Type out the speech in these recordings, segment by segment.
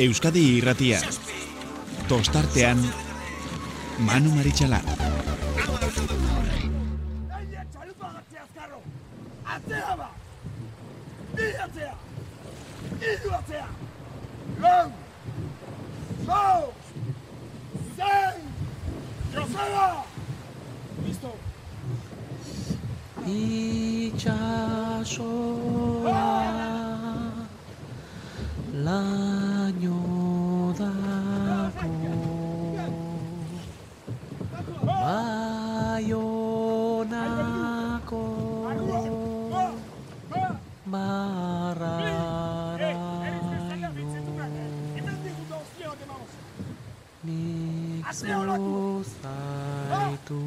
Euskadi irratia. Tostartean, Manu Maritxalar. Atzea ba! Bi atzea! Iru atzea! Lau! Zau! Zei! Joseba! Itxasoa laino dako baionako barraraino nik zuzaitu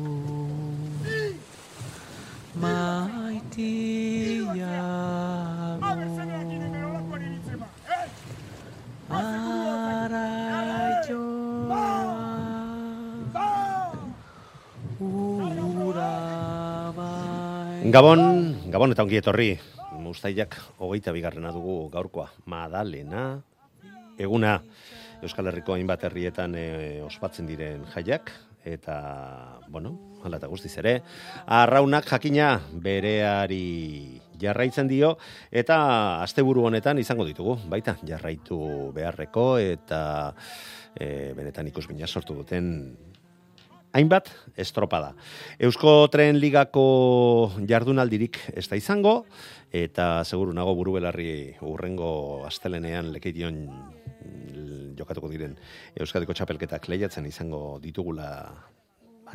Gabon, Gabon eta ongi etorri. Mustaiak hogeita bigarrena dugu gaurkoa. Madalena, eguna. Euskal Herriko hainbat herrietan e, ospatzen diren jaiak, eta, bueno, hala eta guztiz ere, arraunak jakina bereari jarraitzen dio, eta asteburu honetan izango ditugu, baita, jarraitu beharreko, eta e, benetan ikusmina sortu duten hainbat estropada. Eusko Tren Ligako jardunaldirik ez da izango, eta seguru nago buru belarri urrengo astelenean lekeition jokatuko diren Euskadiko txapelketak lehiatzen izango ditugula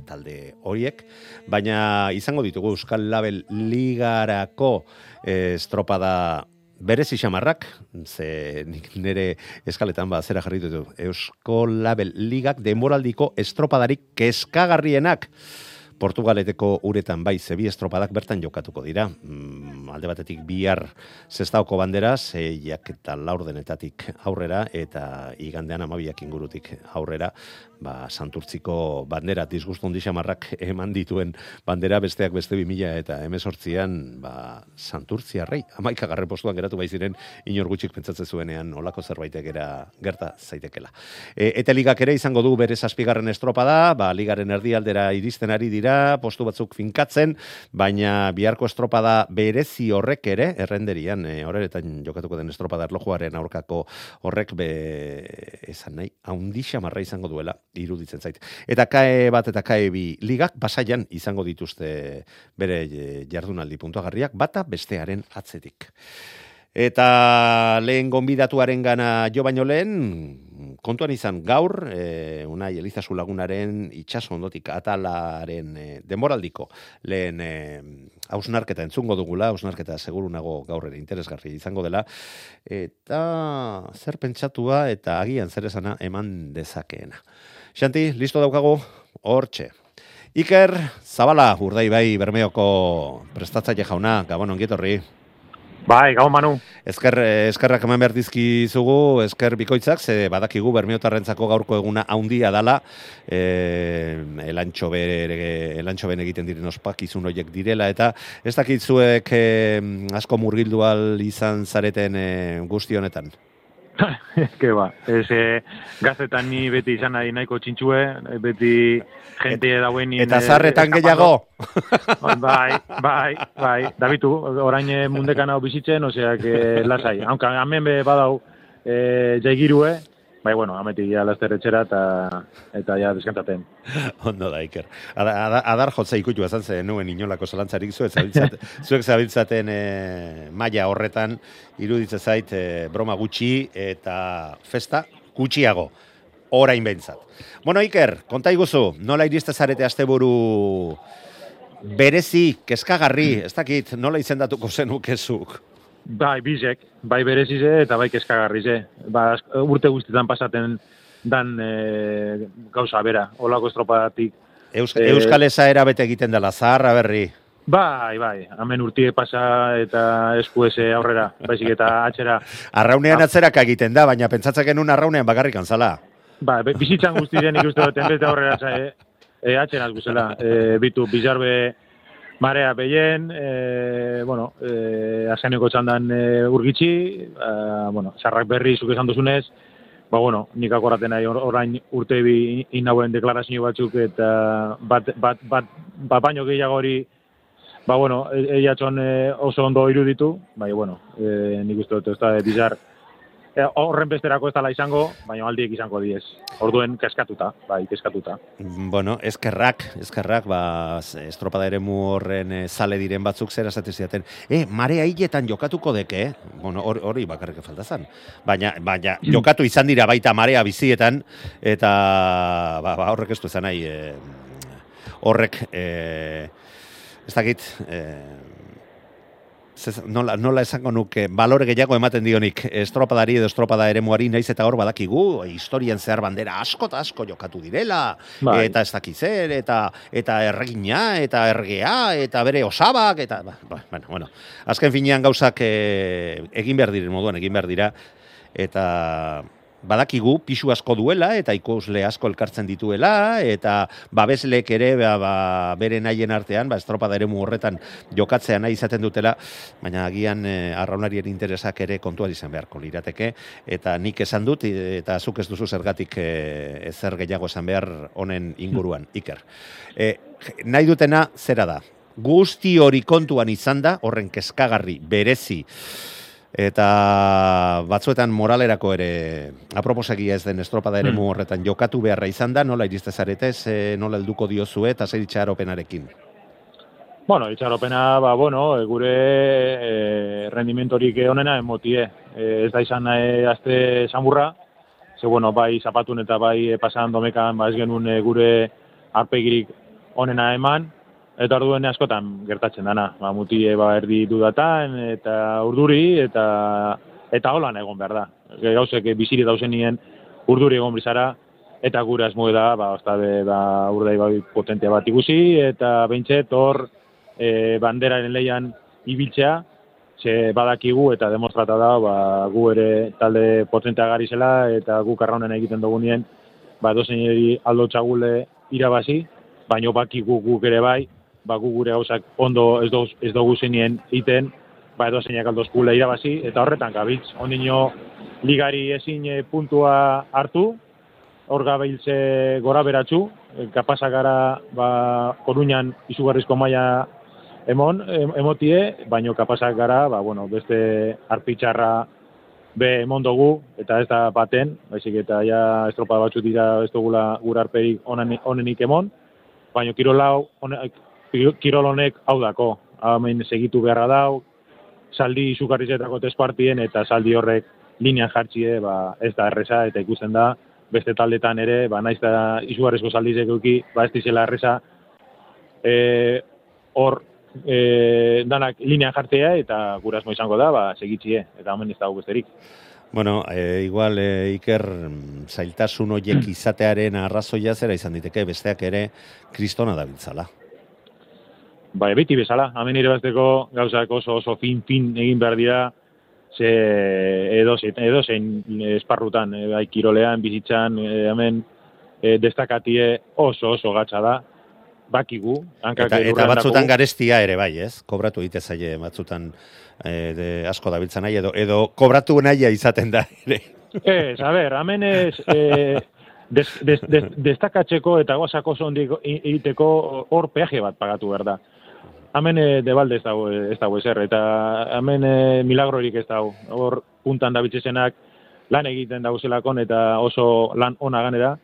talde horiek, baina izango ditugu Euskal Label Ligarako eh, estropada berezi xamarrak, ze nik nire eskaletan ba zera jarri dut Eusko Label Ligak demoraldiko estropadarik keskagarrienak Portugaleteko uretan bai zebi estropadak bertan jokatuko dira. Mm, alde batetik bihar zestaoko bandera, zeiak eta laurdenetatik aurrera, eta igandean amabiak ingurutik aurrera, ba, santurtziko bandera, disgustu hondi xamarrak eman dituen bandera, besteak beste 2000 eta emezortzian, ba, santurtzia rei, amaika garre postuan geratu bai ziren, inor gutxik pentsatzen zuenean olako zerbaitek era gerta zaitekela. E, eta ligak ere izango du bere zazpigarren estropada, ba, ligaren erdialdera iristen ari dira, postu batzuk finkatzen, baina biharko estropada berezi horrek ere, errenderian, e, horretan jokatuko den estropada erlojuaren aurkako horrek be, esan nahi, haundi xamarra izango duela, iruditzen zait. Eta kae bat eta kae bi ligak, basaian izango dituzte bere e, jardunaldi puntuagarriak, bata bestearen atzetik. Eta lehen gonbidatuaren gana jo baino lehen, kontuan izan gaur, e, unai Elizazu lagunaren itxaso ondotik atalaren e, denboraldiko lehen e, hausnarketa entzungo dugula, hausnarketa seguru nago gaur ere interesgarri izango dela, eta zer pentsatua eta agian zer esana eman dezakeena. Xanti, listo daukagu, hortxe. Iker, Zabala, urdai bai, bermeoko prestatzaile jauna, gabon ongietorri. Bai, gau manu. Ezker, eskerrak eman behar dizkizugu, esker bikoitzak, ze badakigu bermiotarrentzako gaurko eguna haundia dala, e, elantxo, bere, elantxo ben egiten diren ospakizun horiek direla, eta ez dakitzuek e, asko murgildual izan zareten e, guzti honetan. Ke ba, ez eh, gazetan ni beti izan nahi nahiko txintxue, beti jente dauen... Eta zarretan gehiago! bai, bai, bai, Dabitu, orain mundekan hau bizitzen, osea, que lasai. Aunque hemen be badau eh, jaigirue, bai, bueno, ameti ja laster etxera eta, eta ja deskantaten. Ondo da, Iker. Adar, adar, adar jotza ikutu azan zen nuen inolako zelantzarik zuek zabiltzaten, zuek zabiltzaten e, maila horretan, iruditzen zait e, broma gutxi eta festa gutxiago orain behintzat. Bueno, Iker, konta iguzu, nola iriste zarete asteburu berezi, keskagarri, ez dakit, nola izendatuko zenukezuk? Bai, bizek, bai berezize eta bai keskagarri ze. Ba, urte guztietan pasaten dan e, gauza bera, olako estropadatik. Eus, e, Euskal Ezaera bete egiten dela, zaharra berri. Bai, bai, hemen urtie pasa eta esku eze aurrera, baizik eta atxera. Arraunean atzerak egiten da, baina pentsatzen genuen arraunean bakarrik antzala. Ba, bizitzan guztien ikuste dut, enbez da aurrera, e, e, atxeraz guzela, e, bitu, bizarbe marea behien, e, bueno, e, aseneko txandan e, urgitxi, e, bueno, sarrak berri zuk esan duzunez, ba, bueno, nik akoraten nahi or- orain urte bi inauen deklarazio batzuk eta bat, bat, bat, bat baino gehiago hori ba, bueno, e- e, oso ondo iruditu, bai, bueno, e, nik uste dut ez da bizar horren besterako ez dela izango, baina aldiek izango diez. Orduen keskatuta, bai, keskatuta. Bueno, eskerrak, eskerrak, ba, estropada ere horren eh, zale diren batzuk zera esate zidaten. E, marea hiletan jokatuko deke, eh? Bueno, hor- hori bakarrik falta zan. Baina, baina jokatu izan dira baita marea bizietan, eta ba, ba, horrek ez du izan nahi, eh, horrek, eh, ez dakit, eh, zez- nola, nola esango nuke, balore gehiago ematen dionik estropadari edo estropada eremuari naiz eta hor badakigu, historian zehar bandera asko eta asko jokatu direla, Bai. eta ez dakiz zer, eta, eta erregina, eta ergea, eta bere osabak, eta, ba, ba, bueno, bueno, azken finean gauzak eh, egin behar diren moduan, egin behar dira, eta badakigu pisu asko duela eta ikusle asko elkartzen dituela eta babeslek ere ba, ba, bere nahien artean ba estropada eremu horretan jokatzea nahi izaten dutela baina agian e, arraunarien interesak ere kontuan izan beharko lirateke eta nik esan dut e, eta zuk ez duzu zergatik e, ezer gehiago esan behar honen inguruan Iker. E, nahi dutena zera da? Guzti hori kontuan izan da horren kezkagarri berezi eta batzuetan moralerako ere aproposegia ez den estropada ere Hmm. horretan jokatu beharra izan da, nola iriste zarete, ze nola helduko diozue eta zer itxaropenarekin. Bueno, itxaropena, ba, bueno, e, gure e, rendimentorik onena emotie. E, ez da izan e, azte samurra, ze, bueno, bai zapatun eta bai e, pasan domekan, ba, ez genuen e, gure arpegirik onena eman, eta orduen askotan gertatzen dana. Ba, mutie, ba, erdi dudatan, eta urduri, eta eta holan egon behar da. Gauzek biziri dauzenien urduri egon bizara, eta gure asmoe da, ba, ostabe, ba, urdai bai potentea bat ikusi, eta beintxet hor e, banderaren leian ibiltzea, ze badakigu eta demostrata da, ba, gu ere talde potentea gari zela, eta gu karraunen egiten dugunien, ba, dozeneri aldo txagule irabazi, baino bakigu guk ere bai, ba, gu gure gauzak ondo ez, doz, ez dugu zenien iten, ba, edo zeinak aldoz gule irabazi, eta horretan gabitz, ondino ligari ezin e, puntua hartu, hor gabiltze gora beratzu, e, kapasa gara ba, Koruñan izugarrizko maila emon, em, emotie, baino kapasak gara, ba, bueno, beste arpitxarra be emon dugu, eta ez da baten, baizik eta ja estropa batzu dira ez dugula gure arperik onen, onenik emon, baino kirol hau, hone- kirol honek hau dako, hemen segitu beharra dau, saldi izugarrizetako tespartien eta saldi horrek linean jartzie, ba, ez da erresa eta ikusten da, beste taldetan ere, ba, naiz da izugarrizko saldizek euki, ba, ez dizela erresa, e, hor e, danak linean jartzea eta gurasmo izango da, ba, segitzie, eta hemen ez dago besterik. Bueno, e, igual e, Iker zailtasun horiek izatearen arrazoia zera izan diteke, besteak ere kristona dabiltzala. Bai, beti bezala, hemen irabazteko gauzak oso oso fin fin egin behar dira, ze edo, edo zein esparrutan, e, bai, kirolean, bizitzan, e, hemen e, destakatie oso oso gatsa da, bakigu, hankak Eta, eta batzutan dakugu. garestia ere bai, ez? Kobratu egite zaie batzutan e, de, asko dabiltzan nahi, edo, edo kobratu nahia izaten da ere. Ez, a ber, hemen ez, eh, des, des, des, destakatzeko eta gozako i- egiteko hor peaje bat pagatu behar da. Hemen eh, debalde ez dago, ez dago ezer, eta hemen eh, milagrorik ez dago. Hor puntan da bitzesenak lan egiten dauzelakon eta oso lan ona ganera,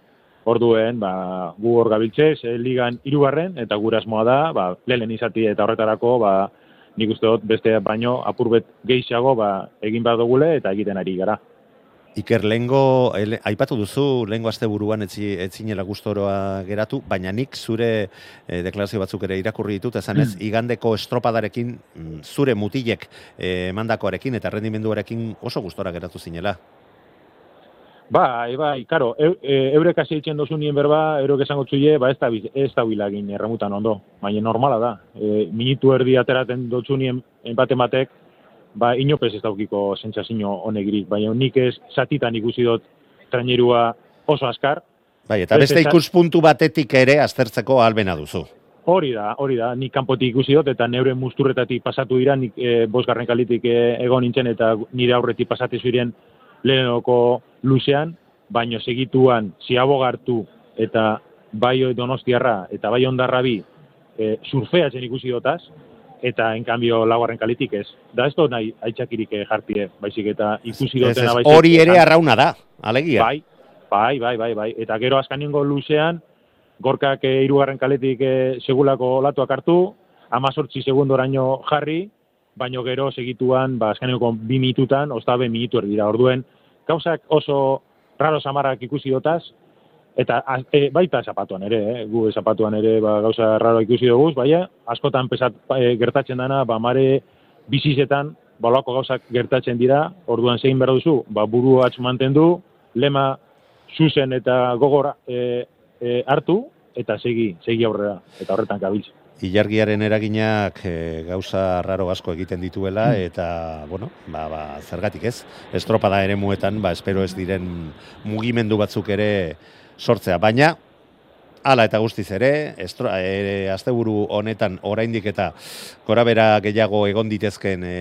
orduen, ba, gu hor gabiltzez, eh, ligan irugarren, eta gure asmoa da, ba, lehen izati eta horretarako, ba, nik uste dut beste baino apurbet gehiago ba, egin behar dugule eta egiten ari gara. Iker, lengo, ele, aipatu duzu, lengo aste buruan etzi, etzinela gustoroa geratu, baina nik zure e, deklarazio batzuk ere irakurri ditut, esan ez, igandeko estropadarekin, mm, zure mutilek eh, emandakoarekin eta rendimenduarekin oso gustora geratu zinela. Bai, bai, karo, eu, e, eurek hasi itxen dozu nien berba, eurek esango txuie, ba ez da, ez da bilagin erremutan ondo, baina normala da. E, minutu erdi ateraten dotzu nien enpate batek, ba inopez ez daukiko sentsazio honegirik, baina nik ez satitan ikusi dut trainerua oso askar, Bai, eta beste ikuspuntu batetik ere aztertzeko albena duzu. Hori da, hori da, nik kanpotik ikusi dut eta neure musturretatik pasatu dira, nik e, bosgarren kalitik e, egon nintzen eta nire aurretik pasatu ziren lehenoko luzean, baino segituan ziabogartu eta bai donostiarra eta bai ondarra bi e, surfeatzen ikusi dotaz, eta en cambio laugarren kalitik ez. Da ez dut nahi aitzakirik eh, jartie, baizik eta ikusi dutena baizik. hori ere arrauna da, alegia. Bai, bai, bai, bai, bai. Eta gero azkanengo luzean, gorkak e, irugarren kaletik e, segulako olatuak hartu, amazortzi segundoraino jarri, baino gero segituan, ba, azkanengo bi minututan, ostabe minutu erdira. Orduen, gauzak oso raro samarrak ikusi dotaz, eta e, baita zapatuan ere, eh? gu zapatuan ere ba, gauza raro ikusi dugu, baina askotan pesat, e, gertatzen dana, ba, mare bizizetan, balako gauzak gertatzen dira, orduan zein behar duzu, ba, buru atx mantendu, lema zuzen eta gogora e, e, hartu, eta segi, segi aurrera, eta horretan gabiltz. Ilargiaren eraginak e, gauza raro asko egiten dituela eta, bueno, ba, ba, zergatik ez, estropada ere muetan, ba, espero ez diren mugimendu batzuk ere sortzea. Baina, Hala eta guztiz ere, estro, e, asteburu honetan oraindik eta gorabera gehiago egon ditezken e,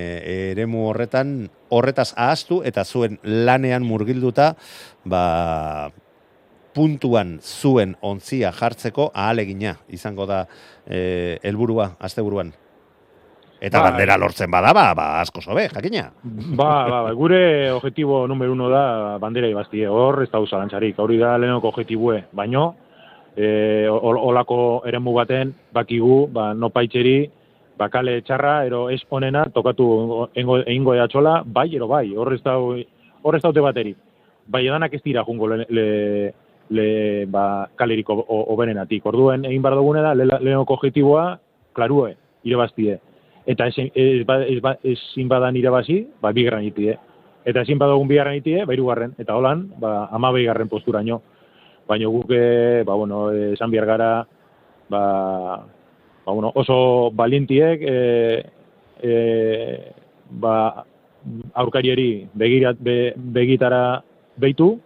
eremu horretan, horretaz ahaztu eta zuen lanean murgilduta, ba, puntuan zuen ontzia jartzeko ahalegina izango da e, helburua asteburuan. Eta Bai. bandera lortzen bada, ba, ba asko sobe, jakina. Ba, ba, ba, gure objetibo numero uno da bandera ibaztie, hor ez da uzalantzarik, hori da lehenoko objetibue, baino, e, ol- olako eremu baten, bakigu, ba, nopaitxeri, bakale txarra, ero ez onena, tokatu engo, egingo eatxola, bai, ero bai, hor ez da, hor ez daute bateri. Bai, edanak ez dira jungo le, le, le ba, kaleriko oberenatik. Orduen, egin behar dugune da, le, lehenoko objetiboa, klarue, irabaztie. Eta ezin, ez, ba, ez, ba, ezin badan irabazi, ba, bigarren itie. Eta ezin badugun bigarren itie, ba, hirugarren. Eta holan, ba, ama bigarren posturaino. Baina guk, eh, ba, bueno, eh, esan behar gara, ba, ba, bueno, oso balientiek, e, e, ba, aurkarieri begirat, be, begitara beitu,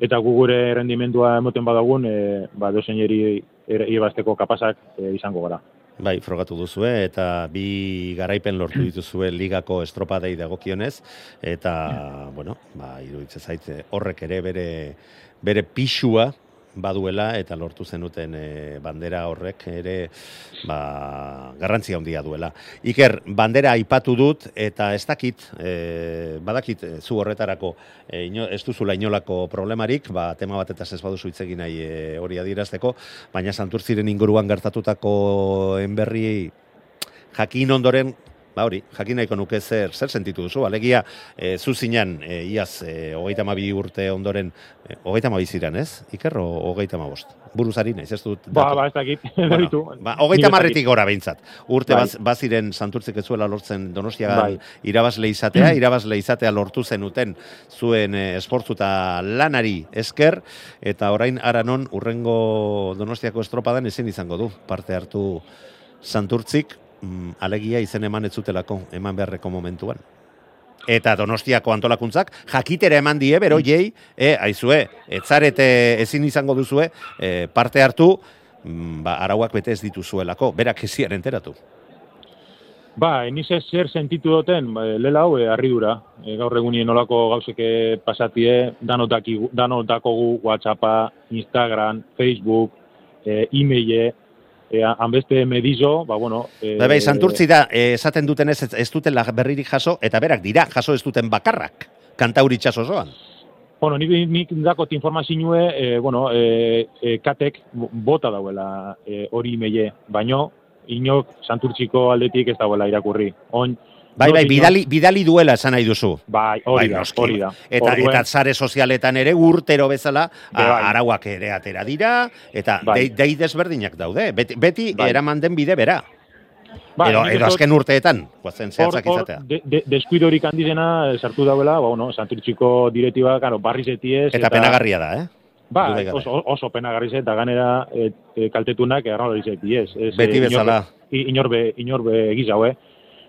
eta gu gure rendimendua emoten badagun, e, ba, dozeneri ibazteko kapazak e, izango gara. Bai, frogatu duzue eta bi garaipen lortu dituzue ligako estropadei dagokionez eta bueno, ba iruditzen zait eh, horrek ere bere bere pixua baduela eta lortu zenuten e, bandera horrek ere ba, garrantzia handia duela. Iker, bandera aipatu dut eta ez dakit, e, badakit e, zu horretarako e, ino, ez duzula inolako problemarik, ba, tema batetaz ez baduzu hitz egin nahi e, hori adierazteko, baina santurtziren inguruan gertatutako enberri jakin ondoren, ba hori, jakin nahiko nuke zer, zer sentitu duzu, alegia, e, zu zinan, e, iaz, e, hogeita mabi urte ondoren, e, hogeita mabi ziren, ez? Iker, o, hogeita mabost? Buruzari naiz, ez dut... Ba, datu. ba, ez dakit, Bueno, ba, hogeita marretik gora behintzat. Urte Bai. baz, baziren santurtzik ez zuela lortzen donostiagan Bai. irabazle izatea, irabazle izatea lortu zenuten zuen e, esportzu eta lanari esker, eta orain aranon urrengo donostiako estropadan ezin izango du parte hartu santurtzik, alegia izen eman ez zutelako, eman beharreko momentuan. Eta Donostiako antolakuntzak jakitera eman die beroiei, e, aizue, etzarete ezin izango duzue e, parte hartu, mm, ba, arauak bete ez dituzuelako, berak ezian enteratu. Ba, enize zer sentitu duten, ba, lela hau, harridura. E, gaur egunien olako gauzeke pasatie, danotaki, danotakogu WhatsAppa, Instagram, Facebook, e, e-maile, e, hanbeste medizo, ba, bueno... E, Bai, santurtzi da, eh, esaten duten ez, ez dutela berririk jaso, eta berak dira, jaso ez duten bakarrak, kantauri osoan. Bueno, nik, nik dakot informazioe, e, bueno, e, e, katek bota dauela e, hori e-maile, baino, inok santurtziko aldetik ez dauela irakurri. On, Bai, bai, bidali, bidali duela esan nahi duzu. Bai, hori Bai, da, noski. hori da. Eta, Orduen- eta zare sozialetan ere urtero bezala Be, bai. arauak ere atera dira, eta Bai. dei, dei desberdinak daude. Beti, beti Bai. eraman den bide bera. Bai, edo, edo azken urteetan, guazen zehatzak izatea. de, de, handizena eh, sartu dauela, ba, bueno, santurtziko direktiba, karo, barriz etiez. Eta penagarria da, eh? Ba, oso, oso penagarriz eta ganera e, e, kaltetunak erraloriz etiez. Ez, Beti eh, bezala. i- inorbe, inorbe egizau, eh?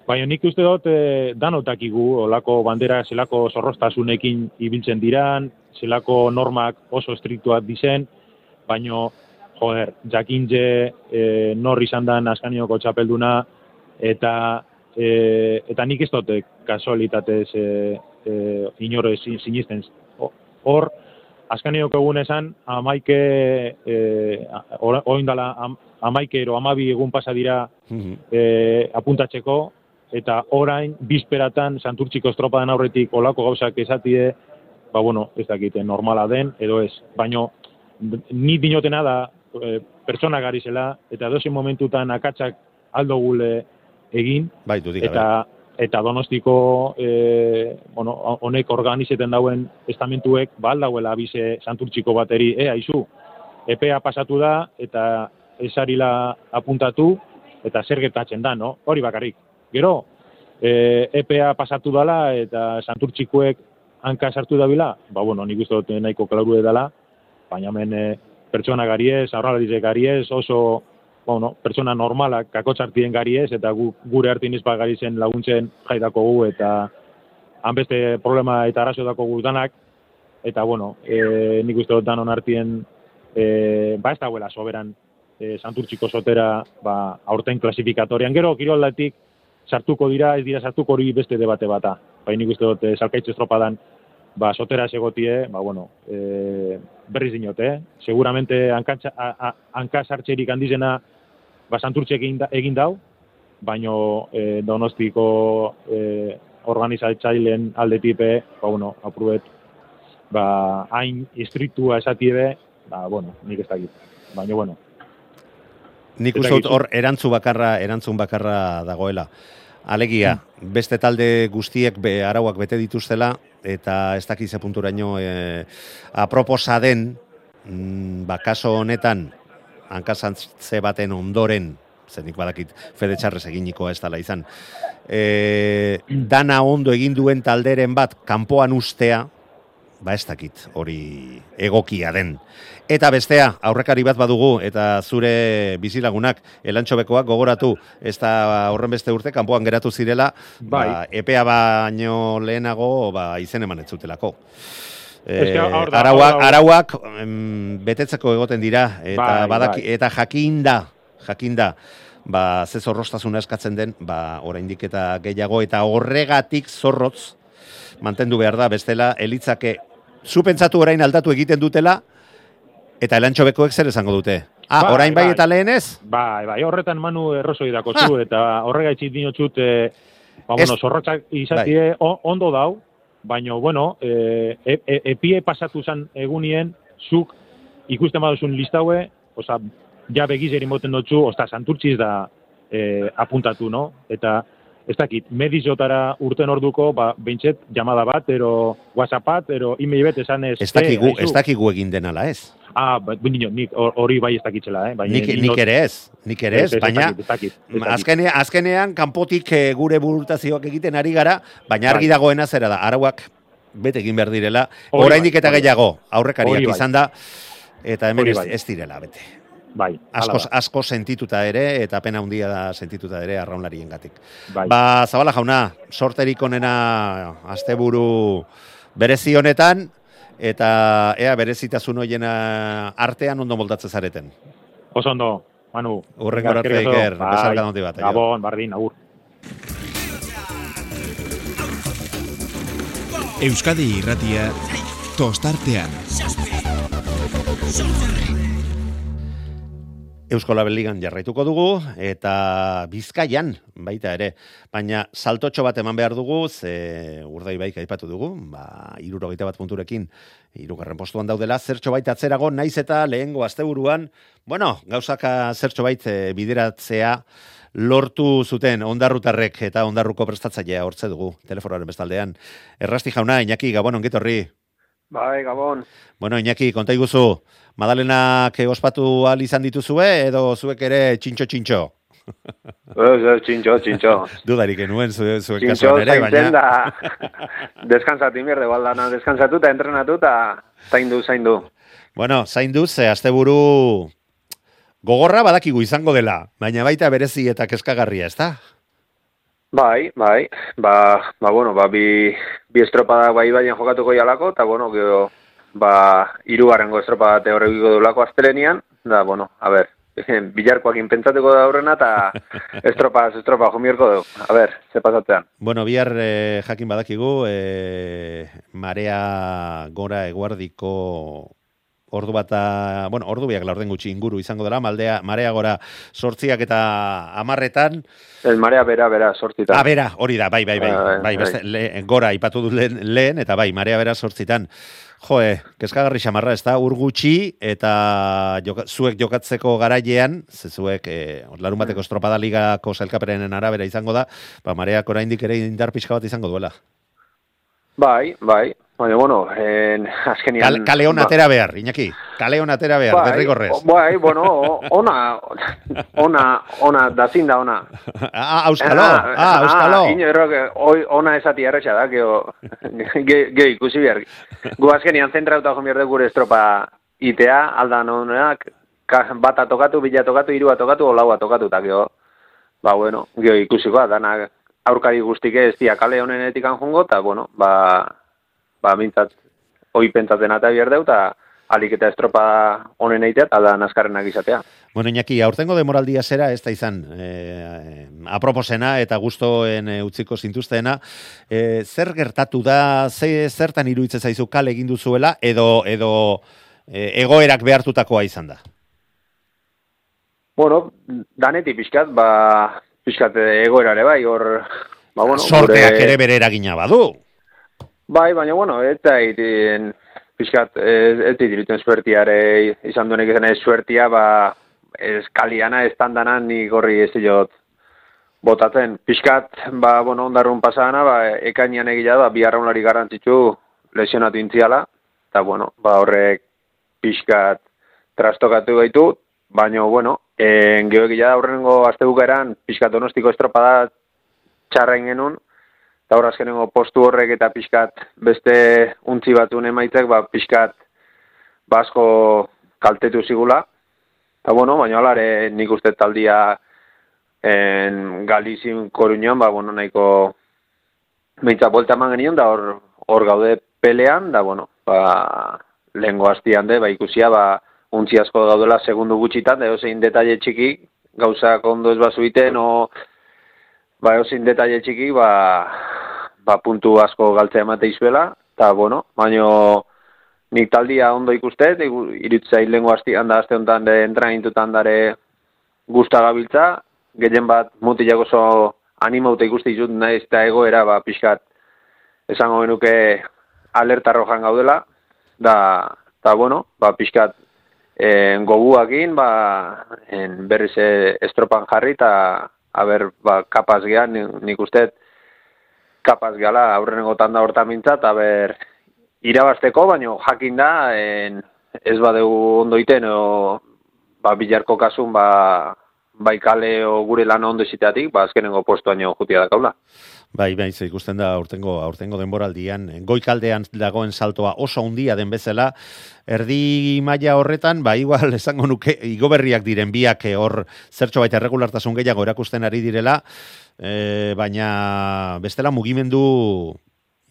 Baina nik uste dut e, danotakigu, olako bandera zelako zorrostasunekin ibiltzen diran, zelako normak oso estriktuak dizen, baino, joder, jakintze e, nor izan dan askanioko txapelduna, eta e, eta nik ez dut kasualitatez e, e, inore sin- sinisten. Hor, azkaniok egun esan, amaike, e, oin dala, am, amaike ero, amabi egun pasa dira e, apuntatzeko, eta orain, bizperatan, santurtziko estropadan aurretik olako gauzak esatie, ba, bueno, ez dakite, normala den, edo ez. Baino, ni dinotena da, e, pertsona gari zela, eta dozen momentutan akatsak aldo gule egin, Bai, dudik eta eta donostiko e, bueno, honek organizeten dauen estamentuek ba aldauela abize santurtziko bateri? E aizu epea pasatu da eta esarila apuntatu eta zer gertatzen da no? Hori bakarrik gero e, epea pasatu dala eta santurtzikoek hanka sartu dabila ba bueno nik uste dut nahiko klaru dela baina hemen e, pertsona gariez aurralarizek gariez oso bueno, pertsona normalak kakotxartien gari ez, eta gu, gure hartin izpa gari zen laguntzen jaidako gu, eta hanbeste problema eta arazo dako gu danak, eta bueno, e, nik uste dut danon hartien, e, ba ez dagoela soberan, e, santurtziko sotera, ba, aurten klasifikatorian, gero, kiroldatik, sartuko dira, ez dira sartuko hori beste debate bata. Bai nik uste dut, e, salkaitze estropadan, ba, sotera segotie, ba, bueno, e, berriz dinot, eh? Seguramente hankatxa- a- a- hanka sartxerik handizena ba, santurtxe egin, egin dau, baino e, donostiko e, organizatzaileen aldetipe, ba, bueno, apruet, ba, hain istriktua esatiebe, ba, bueno, nik ez dakit. Baina, bueno, Nik uste dut hor erantzun bakarra, erantzun bakarra dagoela. Alegia, beste talde guztiek be, arauak bete dituztela, eta ez dakiz punturaino e, aproposa den, mm, ba, kaso honetan, hankasantze baten ondoren, zenik badakit fede txarrez eginiko ez dela izan, e, dana ondo egin duen talderen bat kanpoan ustea, ba ez dakit hori egokia den. Eta bestea, aurrekari bat badugu, eta zure bizilagunak, elantxobekoak gogoratu, ez da horren beste urte, kanpoan geratu zirela, ba, Bai. epea baino lehenago ba, izen eman ez zutelako. Da, arauak, arauak em, betetzeko egoten dira, eta, Bai, badaki, bai. eta jakinda, jakinda, ba, ze zorrostasuna eskatzen den, ba, oraindik eta gehiago, eta horregatik zorrotz, mantendu behar da, bestela, elitzake, zu pentsatu orain aldatu egiten dutela, eta elantxobekoek zer esango dute. Ah, Bai, orain bai, bai. eta lehenez? Bai, bai, horretan manu errosoi dako zu, eta horregaitzik dinotxut, e, ba, bueno, zorrotzak izatie o- ondo dau, baina, bueno, e, e, e, epie pasatu zan egunien, zuk ikusten baduzun listaue, oza, ja begiz erin moten dutzu, oza, santurtziz da e, apuntatu, no? Eta, ez dakit, medizotara urten orduko, ba, beintxet, jamada bat, ero whatsappat, ero email bet esan ez. Ez dakigu, "Eh, aizu." ez dakigu egin denala, ez? Ah, ba, bineo, nik hor- hori bai ez dakitzela, eh? Baina, Nik, ni nik not- ere ez, nik ere ez, baina azkenean, azkenean kanpotik eh, gure burutazioak egiten ari gara, baina argi Bai. dagoena zera da, arauak bete egin behar direla, oraindik bai, eta bai. gehiago, aurrekariak bai. izan da, eta hemen ez, bai. ez direla bete. Bai, Asko, asko sentituta ere, eta pena handia da sentituta ere arraunlarien gatik. Bai. Ba, Zabala jauna, sorterik onena asteburu berezi honetan, eta ea berezitasun hoiena artean ondo moldatzen zareten. Oso ondo, Manu. Hurrengo arte. Iker. Besarkada handi bat, aio. Gabon, bardin, agur. Euskadi irratia tostartean. Eusko Labeligan jarraituko dugu, eta Bizkaian baita ere. Baina saltotxo bat eman behar dugu, ze urdai baik aipatu dugu, ba, irurogeita bat punturekin, irugarren postuan daudela, zertxo baita atzerago, naiz eta lehengo asteburuan, bueno, gauzaka zertxo bait eh, bideratzea, lortu zuten ondarrutarrek eta ondarruko prestatzailea hortze dugu, telefonoaren bestaldean. Errasti jauna, Iñaki, gabon, ongitorri. Bai, Gabon. Bueno, Iñaki, konta iguzu, Madalenak ospatu al izan dituzue, edo zuek ere txintxo-txintxo? Ez, ez, txintxo, txintxo. Dudarik enuen zue, zuek Txintxo kasuan ere, baina... da. Descansatu inbierde, baldana, descansatu eta entrenatu eta zaindu, zaindu. Bueno, zain duz, ze asteburu gogorra badakigu izango dela, baina baita berezi eta kezkagarria, ezta? Bai, bai, ba, ba, bueno, ba, bi, bi estropada bai baina jokatuko jalako, eta, bueno, gero, ba, irugarrengo estropada horregiko dulako astelenian, da, bueno, a ber, bilarkoakin pentsatuko da aurrena, eta estropa, estropa, jomierko dugu. A ber, ze pasatzean. Bueno, bihar eh, jakin badakigu, eh, marea gora eguardiko ordu bata, bueno, ordu biak laurden gutxi inguru izango dela, maldea, marea gora sortziak eta amarretan. El marea bera, bera, sortzitan. Ah, bera, hori da, bai, bai, bai, Bai, bai, bai. beste, le, gora ipatu du lehen, lehen, eta bai, marea bera sortzitan. Joe, kezkagarri xamarra, ez da, ur gutxi, eta joka, zuek jokatzeko garailean, ze zuek, eh, larun bateko estropada ligako zelkaperenen arabera izango da, ba, mareak oraindik ere indar pixka bat izango duela. Bai, bai. Baina, bueno, en, azkenian... Kal, kale hon ba- atera behar, Iñaki, kale hon atera behar, bai, derrigorrez. Bai, bueno, ona, ona, ona, dazin da ona. Ah, auskalo, ah, auskalo. Ah, ino errok, oi, ona esati erretxa da, geho, ge, ge ikusi behar. Gu azkenian zentrauta jo behar gure estropa itea, aldan honak, ka- bata tokatu, bila tokatu, irua tokatu, o laua tokatu, eta geho, ba, bueno, geho ikusikoa, dana aurkari guztike ez dia kale honenetik jongo, eta, bueno, ba, ba, mintzat, hoi pentsatzen eta behar deu, eta alik eta estropa honen eitea, eta da naskarrenak izatea. Bueno, Iñaki, aurtengo demoraldia zera ez da izan eh, aproposena eta gustoen eh, utziko zintuzteena. Eh, zer gertatu da, ze, zertan iruditzen zaizu kale egin duzuela, edo, edo eh, egoerak behartutakoa izan da? Bueno, danetik pixkat, ba, pixkat egoerare bai, hor, ba, bueno, Sorteak gure- ere bere eragina badu. Bai, baina, bueno, eta itin, pixkat, ez, ez dirutzen suertiare, izan duenek izan ez suertia, ba, eskaliana, estandana, ni gorri ez diot botatzen. Pixkat, ba, bueno, ondarrun pasana, ba, ekainian egila da, bi arraunlari garrantzitsu lesionatu intziala, eta, bueno, ba, horrek pixkat trastokatu gaitu, baina, bueno, en geho egila da horrengo azte bukaeran, pixkat donostiko estropada txarrain genuen, hor azkenengo postu horrek eta pixkat beste untzi batun emaitzek, ba, pixkat basko kaltetu zigula. Eta bueno, baina alare nik uste taldia en Galizin koruñoan, ba, bueno, nahiko beintza bolta eman genion, da hor, hor gaude pelean, da bueno, ba, lehengo hastian de, ba, ikusia, ba, untzi asko gaudela segundu gutxitan, da zein detalle txiki, gauzak ondo ez bazu iten, o, ba, eozin detalle txiki, ba, ba, puntu asko galtzea emate izuela, eta, bueno, baino, nik taldia ondo ikustet, irutzea hilengo hastian da, aste honetan de dare gusta gabiltza, gehien bat mutilak oso animauta ikuste izut naiz eta egoera, ba, pixkat, esango genuke alerta rojan gaudela, da, eta, bueno, ba, pixkat, en, goguakin, ba, en, berriz eh, estropan jarri, eta, haber, ba, kapaz gehan, nik, uste, kapaz gehala aurrenengo tanda hortan mintzat, haber, irabazteko, baino jakin da, en, ez badegu ondo iten, o, ba, bilarko kasun, ba, bai kale o gure lan ondo ziteatik, ba, azkenengo postuaino jutia da kaula. Bai, bai, ze ikusten da aurtengo aurtengo denboraldian goikaldean dagoen saltoa oso handia den bezala, erdi maila horretan, ba igual esango nuke igoberriak diren biak eh, hor zertxo baita erregulartasun gehiago erakusten ari direla, e, baina bestela mugimendu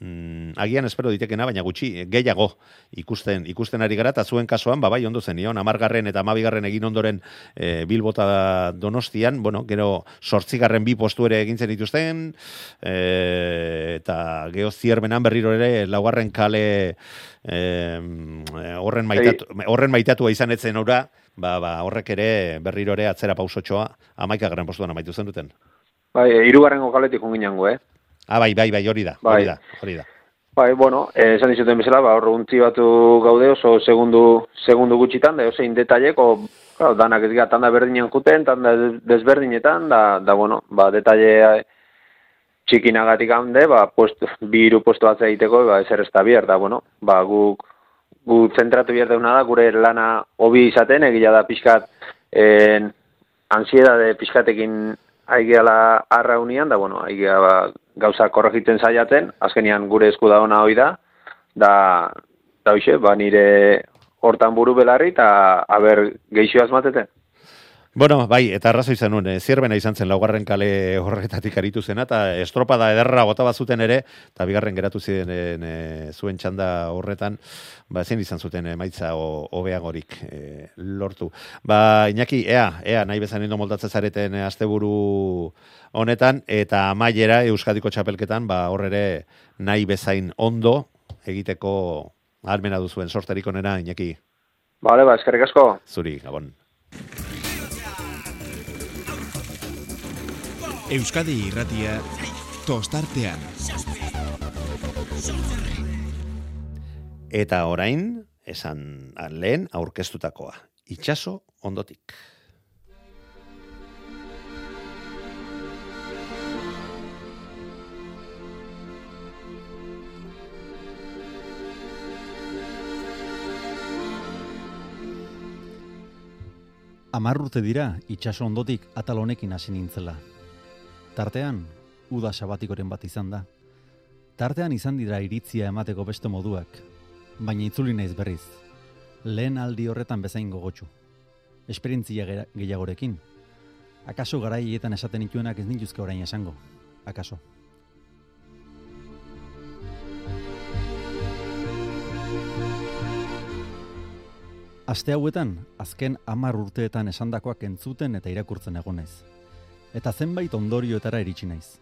mm, agian espero ditekena, baina gutxi gehiago ikusten ikusten ari gara, eta zuen kasuan, ba, bai, ondo zenion, amargarren eta amabigarren egin ondoren e, bilbota donostian, bueno, gero sortzigarren bi postu ere egin zen dituzten, e, eta geho ziermenan berriro ere laugarren kale e, horren, maitatu, horren maitatua izan etzen ora, ba, ba, horrek ere berriro ere atzera pausotxoa amaikagarren postuan amaitu zen duten. Bai, irugarrengo kaletik unginango, eh? Ah, bai, bai, bai, hori da, Bai. hori da, hori da. Bai, bueno, eh, esan dizuten bezala, ba, hor untzi batu gaude oso segundu, segundu gutxitan, da osein detaileko, claro, danak ez gara tanda berdinen juten, tanda des- desberdinetan, da, da bueno, ba, detaile txikinagatik hande, ba, post, bi hiru postu batza egiteko, ba, ezer ez da bier, da, bueno, ba, guk, gu zentratu behar deuna da, gure lana hobi izaten, egila da pixkat, en, ansiedade pixkatekin aigeala arra unian, da, bueno, aigea ba, gauza korregitzen saiatzen, azkenian gure esku da ona hoi da, da, da hoxe, ba, nire hortan buru belarri, eta haber geixo azmateten. Bueno, bai, eta arrazo izan nuen, eh, zierbena izan zen laugarren kale horretatik aritu zena, eta estropada ederra bota bazuten ere, eta bigarren geratu ziren e, zuen txanda horretan, ba, ezin izan zuten emaitza o- hobeagorik e, lortu. Ba, Iñaki, ea, ea, nahi bezan indo moldatzen zareten e, asteburu honetan, eta amaiera Euskadiko txapelketan, ba, hor ere nahi bezain ondo egiteko almena duzuen sorterik onena, Iñaki, Bale, ba, eskerrik asko. zuri, gabon. Euskadi irratia tostartean. Eta orain, esan lehen aurkeztutakoa. Itxaso ondotik. Hamar urte dira itsaso ondotik atal honekin hasi nintzela. Tartean, uda sabatikoren bat izan da. Tartean izan dira iritzia emateko beste moduak, baina itzuli naiz berriz. Lehen aldi horretan bezain gogotsu. Esperientzia gehiagorekin. Akaso garaietan esaten nituenak ez nituzke orain esango. Akaso. Aste hauetan, azken hamar urteetan esandakoak entzuten eta irakurtzen egonez. Eta zenbait ondorioetara iritsi naiz.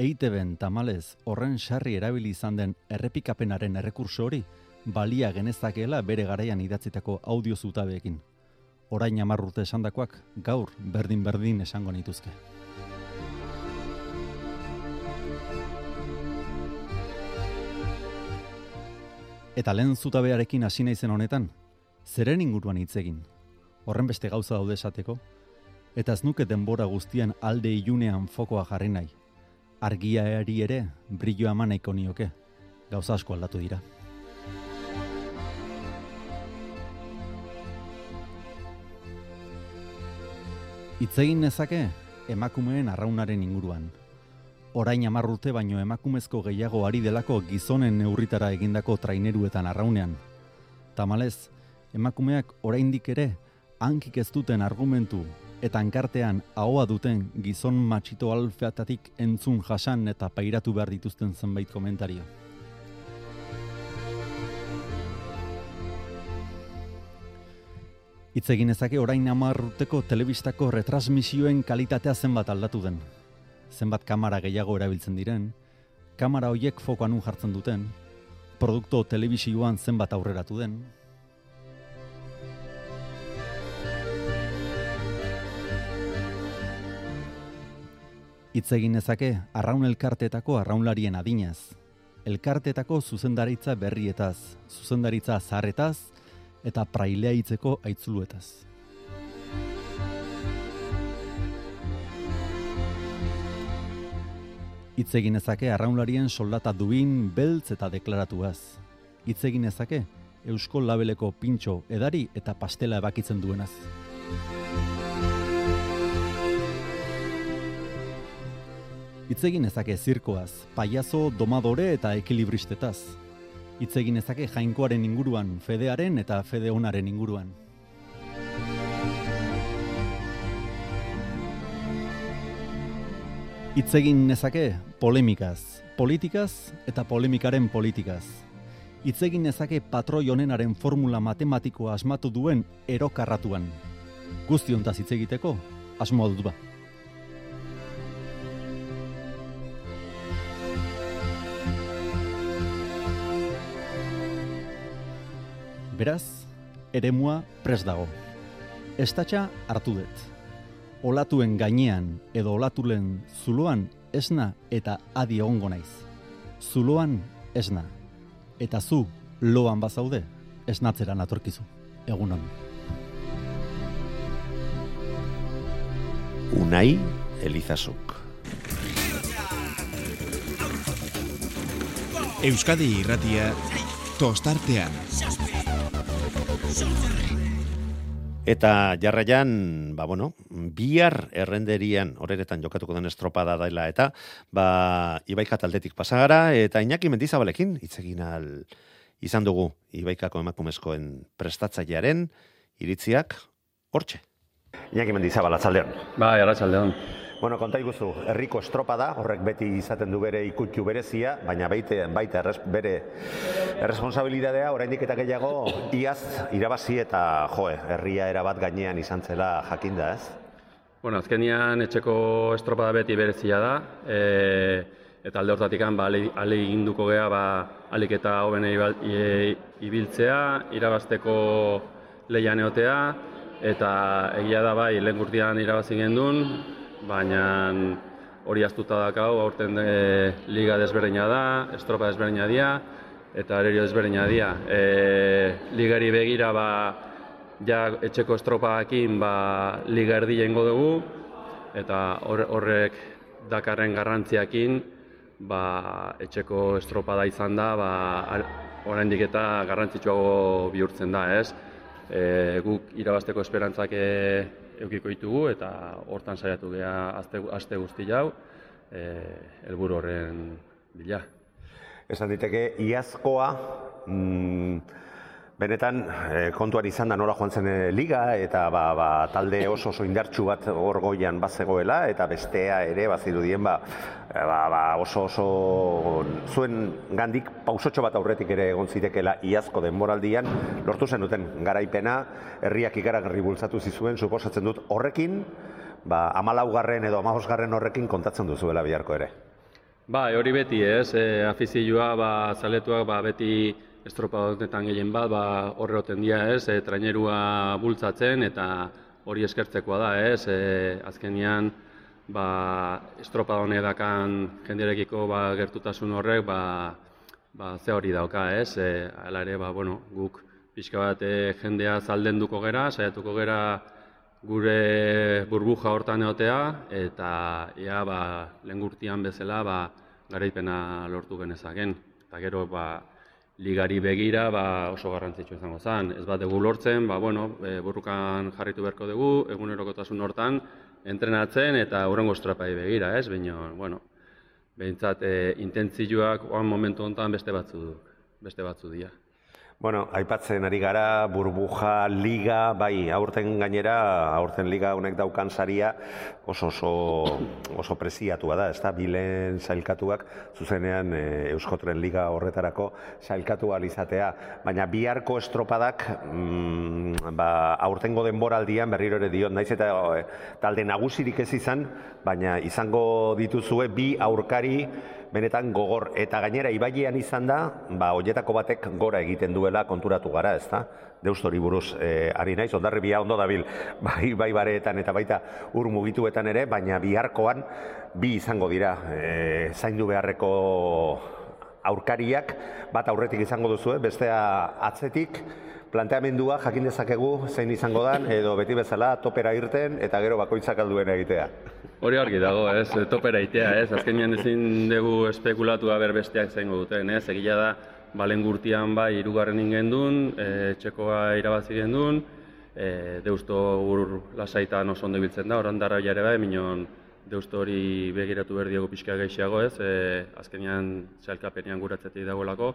EITB-en tamalez horren sarri erabili izan den errepikapenaren errekurso hori balia genezakeela bere garaian idatzitako audio zutabeekin. Orain hamar urte esandakoak gaur berdin-berdin esango nituzke. Eta lehen zutabearekin hasi naizen honetan, zeren inguruan hitz egin. Horren beste gauza daude esateko, eta ez nuke denbora guztian alde ilunean fokoa jarri nahi. Argiari ere brillo eman nahiko nioke. Gauza asko aldatu dira. Hitz egin nezake emakumeen arraunaren inguruan. Orain hamar urte baino emakumezko gehiago ari delako gizonen neurritara egindako traineruetan arraunean. Tamalez, emakumeak oraindik ere hankik ez duten argumentu eta hankartean ahoa duten gizon matxito alfeatatik entzun jasan eta pairatu behar dituzten zenbait komentario. Hitz egin ezake orain hamar urteko telebistako retransmisioen kalitatea zenbat aldatu den. Zenbat kamera gehiago erabiltzen diren, kamera hoiek fokoan jartzen duten, produkto telebisioan zenbat aurreratu den, Hitz egin nezake arraun elkarteetako arraunlarien adinaz. Elkarteetako zuzendaritza berrietaz, zuzendaritza zaharretaz eta prailea hitzeko aitzuluetaz. Hitz egin ezake arraunlarien soldata duin, beltz eta deklaratuaz. Hitz egin ezake Eusko Labeleko pintxo edari eta pastela ebakitzen duenaz. Hitz egin ezake zirkoaz, paiazo, domadore eta ekilibristetaz. Hitz egin ezake jainkoaren inguruan, fedearen eta fede onaren inguruan. Hitz egin nezake polemikaz, politikaz eta polemikaren politikaz. Hitz egin nezake patroi honenaren formula matematikoa asmatu duen erokarratuan. Guzti hontaz hitz egiteko, asmoa dut ba. Beraz, eremua pres dago. Estatxa hartu dut. Olatuen gainean edo olatulen zuloan esna eta adi egongo naiz. Zuloan esna. Eta zu loan bazaude, esnatzera natorkizu. Egunon. Unai Elizazuk. Euskadi irratia tostartean. Eta jarraian, ba bueno, bihar errenderian horeretan jokatuko den estropada dela eta ba Ibaika taldetik pasa gara eta Iñaki Mendizabalekin hitz egin al izan dugu Ibaikako emakumezkoen prestatzailearen iritziak hortxe. Iñaki Mendizabal, atzaldeon. Bai, arratsaldeon. Bueno, konta iguzu, herriko estropa da, horrek beti izaten du bere ikutju berezia, baina baite, baita erres, bere erresponsabilidadea, oraindik eta gehiago, iaz, irabazi eta joe, herria erabat gainean izan zela jakinda, ez? Bueno, azkenian etxeko estropada beti berezia da, e, eta alde hortatik ba, ale, ale induko geha, ba, alik eta hoben e, ibiltzea, irabazteko lehian eotea, eta egia da bai, lehen gurtian irabazi gendun, baina hori astuta dakau, aurten e, liga desberdina da, estropa desberdina dia, eta arerio desberdina dia. E, ligari begira, ba, ja etxeko estropaekin ba, liga erdi jengo dugu, eta hor- horrek dakarren garrantziakin, ba, etxeko estropada izan da, ba, oraindik eta garrantzitsuago bihurtzen da, ez? E, guk irabazteko esperantzak eukiko ditugu eta hortan saiatu gea aste, aste guzti jau, e, helburu horren bila. Esan diteke, iazkoa, mm, benetan eh, kontuan izan da nola joan zen eh, liga, eta ba, ba, talde oso oso indartsu bat hor goian bazegoela, eta bestea ere bazirudien ba, eh, ba, ba, oso oso zuen gandik pausotxo bat aurretik ere egon zitekela iazko denboraldian, lortu zen duten garaipena, herriak ikaragarri bultzatu zizuen, suposatzen dut horrekin, ba, amalaugarren edo amabosgarren horrekin kontatzen duzuela biharko ere. Bai, hori beti ez, e, afizioa, ba, zaletuak, ba, beti estropa honetan gehien bat, ba, horre hoten dia ez, e, trainerua bultzatzen eta hori eskertzekoa da ez, e, azkenian, ba, estropa honedakan jenderekiko ba, gertutasun horrek, ba, ba, ze hori dauka ez, e, hala ere, ba, bueno, guk pixka bat e, jendea zaldenduko gera, saiatuko gera gure burbuja hortan egotea eta ea ba lehen bezala ba garaipena lortu genezaken. Eta gero ba ligari begira ba oso garrantzitsua izango zen. Ez bat dugu lortzen, ba bueno, e, burrukan jarritu beharko dugu egunerokotasun hortan entrenatzen eta hurrengo estropai begira, ez? Baina bueno, behintzat e, intentzioak oan momentu honetan beste batzu beste batzu dira. Bueno, aipatzen ari gara, burbuja, liga, bai, aurten gainera, aurten liga honek daukan saria oso oso, oso preziatua da, ezta? Bilen sailkatuak zuzenean e, Euskotren liga horretarako sailkatu izatea, baina biharko estropadak mm, ba, aurtengo denboraldian berriro ere diot, naiz eta e, talde nagusirik ez izan, baina izango dituzue bi aurkari benetan gogor. Eta gainera ibailean izan da, ba hoietako batek gora egiten duela konturatu gara, ezta? Deustori buruz eh, ari naiz, ondarribia ondo dabil, bai, bai bareetan eta baita ur mugituetan ere, baina biharkoan bi izango dira. Eh, zaindu beharreko aurkariak, bat aurretik izango duzu, bestea atzetik, planteamendua jakin dezakegu zein izango dan, edo beti bezala topera irten eta gero bakoitzak alduena egitea. Hori argi dago, ez, topera itea, ez, azkenean ezin dugu espekulatu ber besteak zaingo duten, ez, egila da, balen bai irugarren ingen duen, e, txekoa irabazi gendun, e, deusto ur lasaitan oso ondo ibiltzen da, oran darra ere bai, minon deusto hori begiratu behar diogu pixka gehiago ez, e, azkenean txalkapenean guratzetik dagoelako,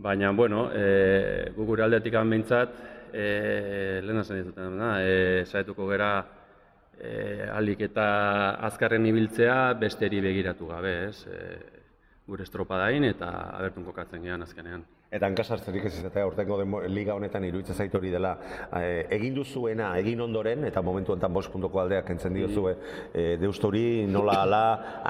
Baina, bueno, e, gu gure aldetik behintzat, e, lehen esan dituten, da, e, saietuko gera e, alik eta azkarren ibiltzea besteri begiratu gabe, ez? E, gure estropadain eta abertun kokatzen gehan azkenean. Eta hankasartzerik ez izatea, urtengo liga honetan iruditzen zait hori dela, eh, egin duzuena egin ondoren, eta momentu honetan bost puntuko aldeak kentzen diozue, eh, deustori nola ala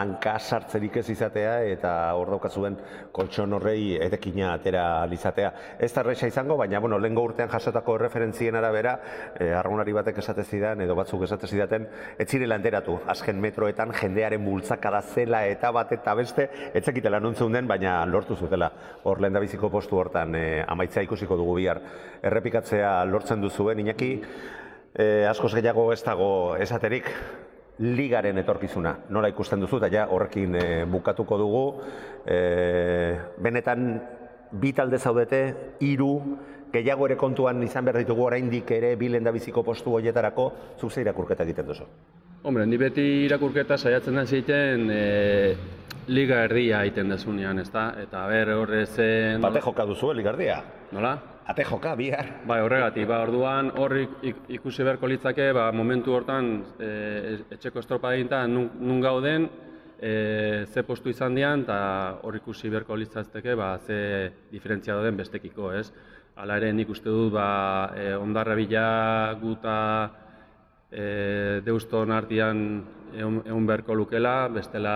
hankasartzerik ez izatea, eta hor daukazuen koltson horrei etekina atera alizatea. Ez da erresa izango, baina bueno, lehengo urtean jasotako referentzien arabera, eh, arraunari batek esate zidan, edo batzuk esate zidaten, ez zirela enteratu, azken metroetan jendearen bultzakada zela eta bat eta beste, ez zekitela nontzen den, baina lortu zutela. Hor lehen biziko postu hortan e, amaitza ikusiko dugu bihar. Errepikatzea lortzen duzuen, Iñaki, e, askoz gehiago ez dago esaterik, ligaren etorkizuna. Nola ikusten duzu, eta ja horrekin e, bukatuko dugu. E, benetan, bi talde zaudete, hiru gehiago ere kontuan izan behar ditugu oraindik ere bilen da biziko postu hoietarako, zuk irakurketa egiten duzu. Hombre, ni beti irakurketa saiatzen da zeiten e, liga erdia egiten desunean, ez da? Eta ber horre zen... Bate joka duzu, ligardia? Nola? ate joka, bihar. Bai, horregatik, ba, orduan hor ik- ik- ikusi beharko litzake, ba, momentu hortan e, etxeko estropa egintan nun, nun gauden, e, ze postu izan dian, eta hor ikusi beharko litzateke, ba, ze diferentzia dauden bestekiko, ez? Hala ere, nik uste dut, ba, e, ondarra bila guta e, deuston artian egon, egon beharko lukela, bestela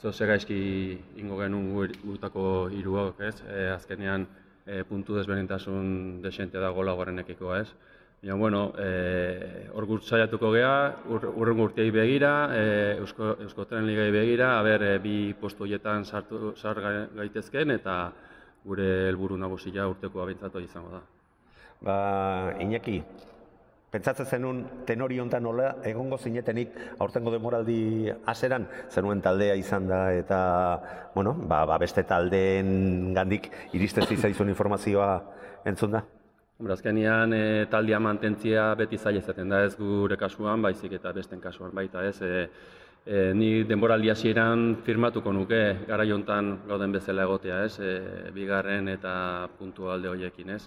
zoze gaizki ingo genuen gu- gutako hiruok, ez? E, azkenean e, puntu desberdintasun desente da gola gorenekiko, ez? Baina, bueno, e, hor gut saiatuko gea, ur, urrengo urteei begira, e, Eusko, Eusko Tren Ligai begira, aber, e, bi postu horietan sartu, sar gai- gaitezken, eta gure helburu nagusia urteko abintzatu izango da. Ba, Iñaki, pentsatzen zenun tenori hontan nola egongo zinetenik aurtengo demoraldi haseran zenuen taldea izan da eta bueno, ba, ba beste taldeen gandik iristen zitzaizun informazioa entzun da. Hombre, azkenean e, taldia mantentzia beti zaila izaten da ez gure kasuan, baizik eta besten kasuan baita ez. E, e, ni denboraldi hasieran firmatuko nuke garai hontan gauden bezala egotea ez, e, bigarren eta puntu alde horiekin ez.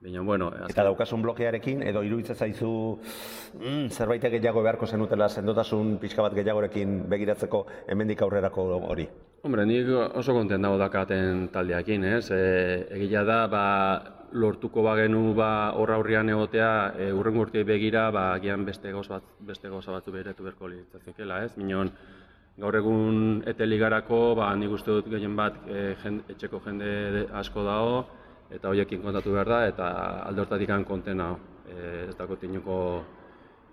Baina, bueno, Eta daukasun blokearekin edo iruditzen zaizu mm, zerbait gehiago beharko zenutela sendotasun pixka bat gehiagorekin begiratzeko hemendik aurrerako hori. Hombre, nik oso kontent dago dakaten taldeakin, ez? E, egia da, ba, lortuko bagenu ba horra aurrian egotea e, urteei begira, ba agian beste gauza bat beste gauza batzu beretu beharko litzatekeela, ez? Minon gaur egun eteligarako, ba nik uste dut gehien bat e, jen, etxeko jende de- asko dago eta hoiekin kontatu behar da eta alde hortatik kontena e, ez dakot inungo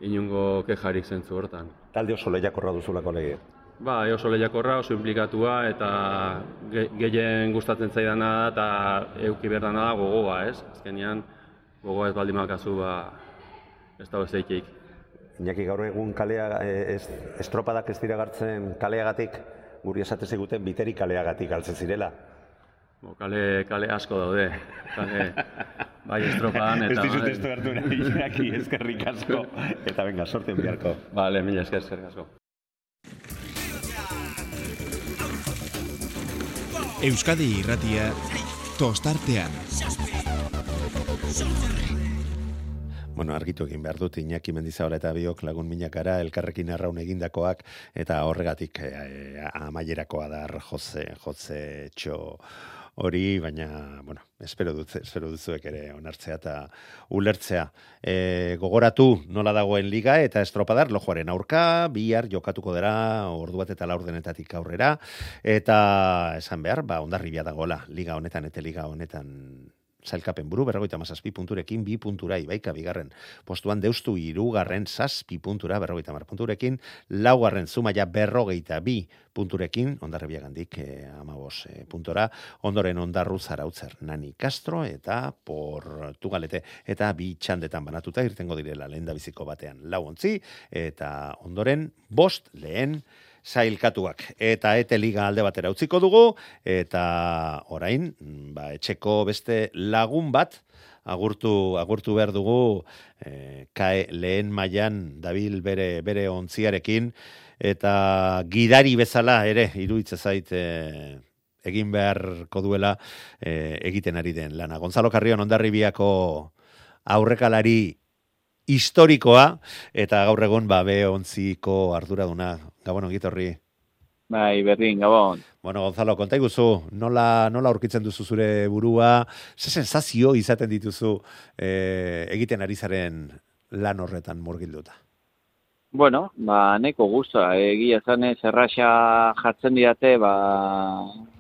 inungo kejarik zentzu hortan. Talde oso lehiakorra duzulako lege. Ba, e oso lehiakorra, oso implikatua eta ge- gehien gustatzen zaidana da eta euki behar dana da gogoa, ez? Azkenean, gogoa ez baldin makazu, ba, ez dago zeikik. Iñaki gaur egun kalea eh, ez, estropadak ez dira gartzen kaleagatik, guri esate ziguten biteri kaleagatik galtzen zirela. Bo, kale, kale asko daude, kale, bai estropan eta... ez dizut bai- ez hartu nahi, Iñaki, eskerrik asko. Eta venga, sorten biharko. Vale, mila esker, eskerrik asko. Euskadi irratia tostartean. Bueno, argitu egin behar dut Iñaki Mendizabala eta biok lagun minakara elkarrekin arraun egindakoak eta horregatik eh, amaierakoa da jose, jose txo hori, baina, bueno, espero dut, espero duzuek ere onartzea eta ulertzea. E, gogoratu nola dagoen liga eta estropadar lojoaren aurka, bihar jokatuko dira ordu bat eta laurdenetatik aurrera, eta esan behar, ba, ondarribia dagoela liga honetan eta liga honetan zailkapen buru, berrogeita mazazpi punturekin, bi puntura ibaika bigarren. Postuan deustu irugarren zazpi puntura, berrogeita mar punturekin, laugarren zumaia berrogeita bi punturekin, ondarrebia gandik eh, amabos eh, puntora, ondoren ondarru zarautzer nani Castro eta Portugalete eta bi txandetan banatuta irtengo direla lehen biziko batean lau ontzi, eta ondoren bost lehen sailkatuak. Eta ete liga alde batera utziko dugu, eta orain, ba, etxeko beste lagun bat, agurtu, agurtu behar dugu, e, kae lehen mailan dabil bere, bere ontziarekin, eta gidari bezala ere, iruitze zait, e, egin beharko duela e, egiten ari den lana. Gonzalo Carrion ondarribiako aurrekalari historikoa, eta gaur egun ba, be ontziko arduraduna. Gabon ongitorri. Bai, berdin, gabon. Bueno, Gonzalo, konta iguzu, nola, nola aurkitzen duzu zure burua, ze sensazio izaten dituzu eh, egiten ari zaren lan horretan murgilduta? Bueno, ba, neko guztua, egia zanez, erraxa jartzen diate, ba,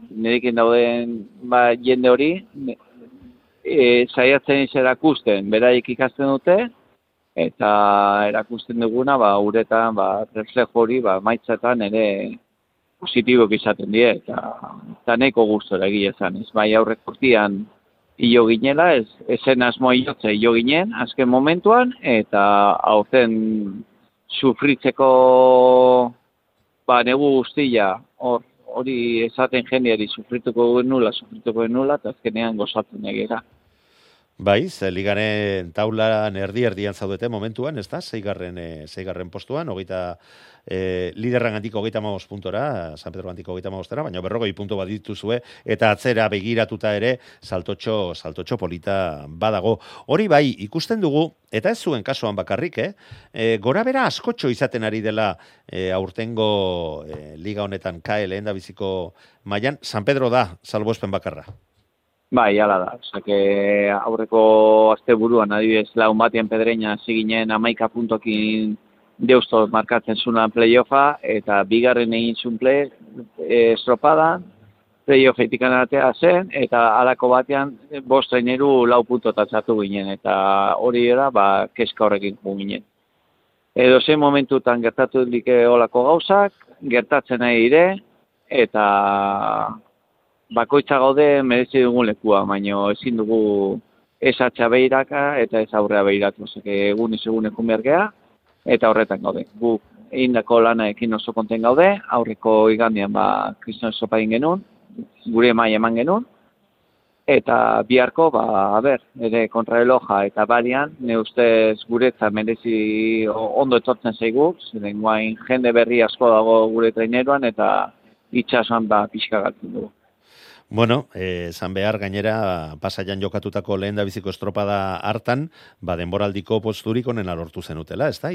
nirekin dauden ba, jende hori, e, saiatzen iz erakusten, beraik ikasten dute, eta erakusten duguna, ba, uretan, ba, reflejo hori, ba, maitzetan ere positibok izaten die, eta, eta neko gustora egia zanez. Bai, aurrek urtian hilo ginela, ez, esen asmoa hilotze hilo ginen, azken momentuan, eta aurten sufritzeko ba, negu guztia, hor, hori esaten jendeari sufrituko genula, sufrituko genula, eta azkenean gozatzen egera. Bai, ligaren taulan erdi erdian zaudete momentuan, ez da? Zeigarren, e, zeigarren postuan, hogeita e, liderran antiko hogeita maoz puntora, San Pedro antiko hogeita maoztera, baina berrogei punto bat dituzue, eta atzera begiratuta ere, saltotxo, saltotxo polita badago. Hori bai, ikusten dugu, eta ez zuen kasuan bakarrik, eh? E, gora bera askotxo izaten ari dela e, aurtengo e, liga honetan kae lehen da biziko mailan, San Pedro da, salboespen bakarra. Bai, ala da. Osake, aurreko azte buruan, adibidez, laun batean pedreina ziginen amaika puntokin deusto markatzen zuna playoffa, eta bigarren egin zuen play, e, estropada, playoff etikan aratea zen, eta alako batean bost traineru lau puntotan zatu ginen, eta hori era, ba, keska horrekin ginen. Edo zen momentutan gertatu like olako gauzak, gertatzen nahi dire, eta bakoitza gaude merezi dugun lekua, baina ezin dugu ez atxa behiraka eta ez aurrea behiratu. Oseke, egun ez egun ekun behar eta horretan gaude. Gu indako lana ekin oso konten gaude, aurreko igandian ba, kriston sopa genuen, gure mai eman genuen, eta biharko, ba, a ber, ere kontraeloja eta barian, ne ustez guretza merezi ondo etortzen zaigu, ziren guain jende berri asko dago gure traineruan, eta itxasuan ba, pixka galtzen dugu. Bueno, eh, zan behar gainera pasaian jokatutako lehen da biziko estropada hartan, ba denboraldiko posturik onena lortu zenutela, ez da?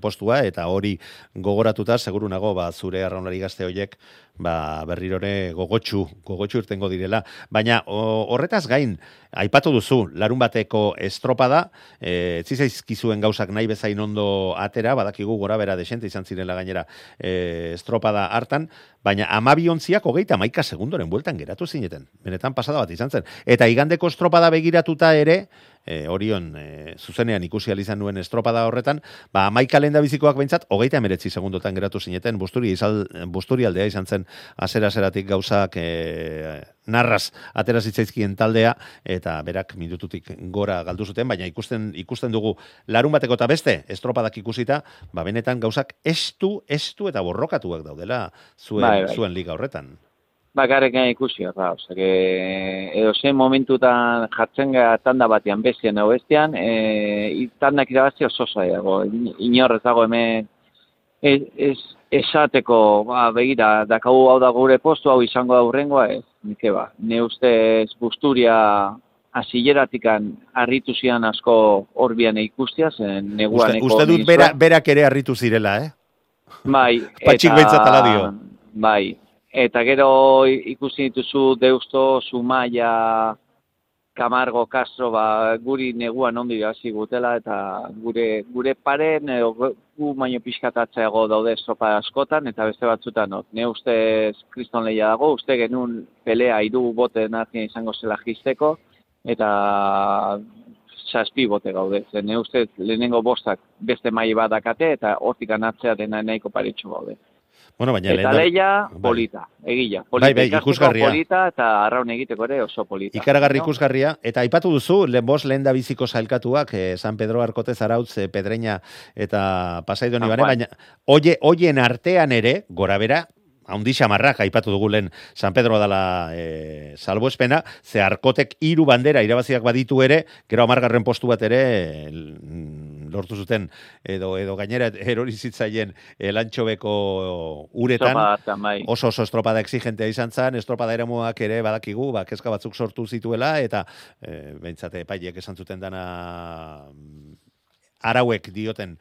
Postua eta hori gogoratuta, seguru nago, ba, zure arraunari gazte horiek ba, berrirore gogotxu, gogotxu irtengo direla. Baina horretaz gain, aipatu duzu, larun bateko estropada, e, zizaizkizuen gauzak nahi bezain ondo atera, badakigu gora bera desente izan zirela gainera e, estropada hartan, baina amabiontziak hogeita maika segundoren bueltan geratu zineten. Benetan pasada bat izan zen. Eta igandeko estropada begiratuta ere, e, orion e, zuzenean ikusi izan nuen estropada horretan, ba, maika lehen bizikoak behintzat, hogeita emeretzi segundotan geratu zineten, busturi, izal, busturi aldea izan zen azera-azeratik gauzak e, narraz atera zitzaizkien taldea, eta berak minututik gora galdu zuten, baina ikusten ikusten dugu larun bateko eta beste, estropadak ikusita, ba, benetan gauzak estu, estu eta borrokatuak daudela zuen, bai, bai. zuen liga horretan bakarrik ikusi, ba, osake, edo zen momentutan jartzen gara tanda batean bestian edo bestian, e, tandak irabazi oso zaiago, inorrez dago hemen ez, ez, esateko, ba, begira, dakau hau da gure postu, hau izango da urrengoa, ez, nike ba, ne ustez busturia azileratikan harritu zian asko horbian ikustia, zen neguan uste, uste dut bera, berak ere harritu zirela, eh? Bai, eta... Bai, Eta gero ikusi dituzu Deusto, Zumaia, Camargo, Castro, ba, guri neguan ondi hasi gutela, eta gure, gure paren, gu baino pixkatatzeago daude estropa askotan, eta beste batzutan, not. ne uste kriston lehia dago, uste genuen pelea idu bote nazien izango zela jisteko, eta saspi bote gaude. ne uste lehenengo bostak beste mai badakate, eta hortik anatzea dena nahiko paritxo gaude. Bueno, baina eta leia, bai. polita, egila. Polita, bai, bai, ikusgarria. Polita eta arraun egiteko ere oso polita. Ikaragarri no? ikusgarria. Eta aipatu duzu, lehen bos lehen da biziko zailkatuak, eh, San Pedro Arkote Zarautz, eh, Pedreña eta Pasaidoni bane, baina oie, oien artean ere, gora bera, haundi xamarrak, aipatu dugu lehen San Pedro dala e, salboespena, ze arkotek hiru bandera irabaziak baditu ere, gero amargarren postu bat ere mm, lortu zuten edo edo gainera erori zitzaien elantxobeko uretan bai. oso oso estropada exigentea izan zen, estropada eramuak ere badakigu, ba, kezka batzuk sortu zituela, eta e, behintzate paiek esan zuten dana arauek dioten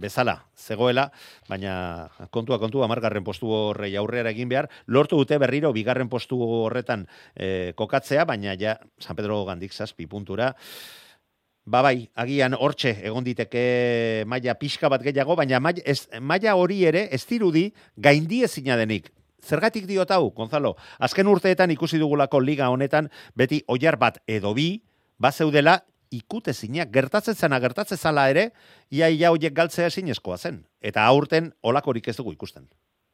bezala zegoela, baina kontua kontu amargarren postu horrei aurrera egin behar, lortu dute berriro bigarren postu horretan e, kokatzea, baina ja San Pedro gandik zazpi puntura, Ba bai, agian hortxe egon diteke maila pixka bat gehiago, baina maila hori ere ez dirudi gaindi ezina denik. Zergatik diot hau, Gonzalo? Azken urteetan ikusi dugulako liga honetan, beti oiar bat edo bi, bazeudela ikute zinak, gertatzen zena, gertatzen zala ere, ia ia hoiek galtzea ezinezkoa zen. Eta aurten olakorik ez dugu ikusten.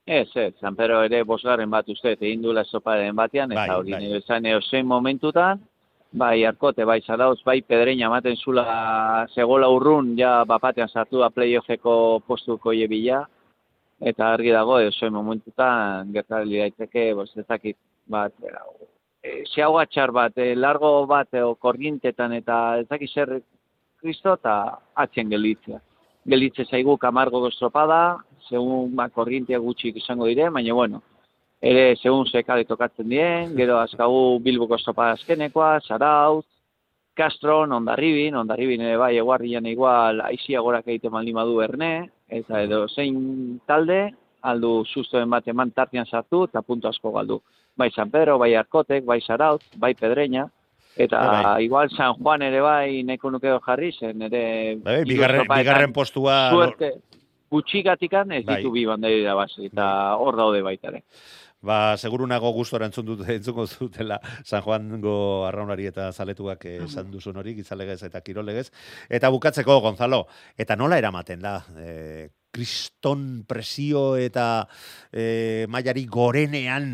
Ez, ez, San Pedro ere bosgarren bat uste, egin duela soparen batean, eta bai, hori bai. nire zan zein momentutan, bai, arkote, bai, zarauz, bai, pedreina ematen zula segola urrun, ja, bapatean sartu da playoffeko postuko jebila, eta argi dago, zein momentutan, gertari daiteke, bos, ezakit, bat, e, txar bat, e, largo bat, e, o, korrientetan eta ez dakiz zer kristo eta atzen gelitzea. Gelitze zaigu kamargo estropada, segun ba, korrientea gutxik izango dire, baina bueno, ere segun sekale tokatzen dien, gero azkagu Bilboko estropada azkenekoa, Zarauz, Castron, Ondarribin, Ondarribin ere bai, eguarrian igual aizia gorak egiten baldin badu erne, eta edo zein talde, aldu sustoen bat eman tartian sartu eta puntu asko galdu. Bai San Pedro, bai Arkotek, bai Zarauz, bai Pedreña, eta Bai, bai. igual San Juan ere bai nahiko nuke jarri zen, ere Bai, hiru bigarren, bigarren postua... suerte gutxigatikan ez Bai. ditu bi banderi irabazi, eta hor daude baita ere. Ba, seguru nago gustora entzun dut, entzungo zutela San Juango arraunari eta zaletuak esan duzun hori, gizalegez eta kirolegez. Eta bukatzeko, Gonzalo, eta nola eramaten da? E, kriston presio eta e, mailari gorenean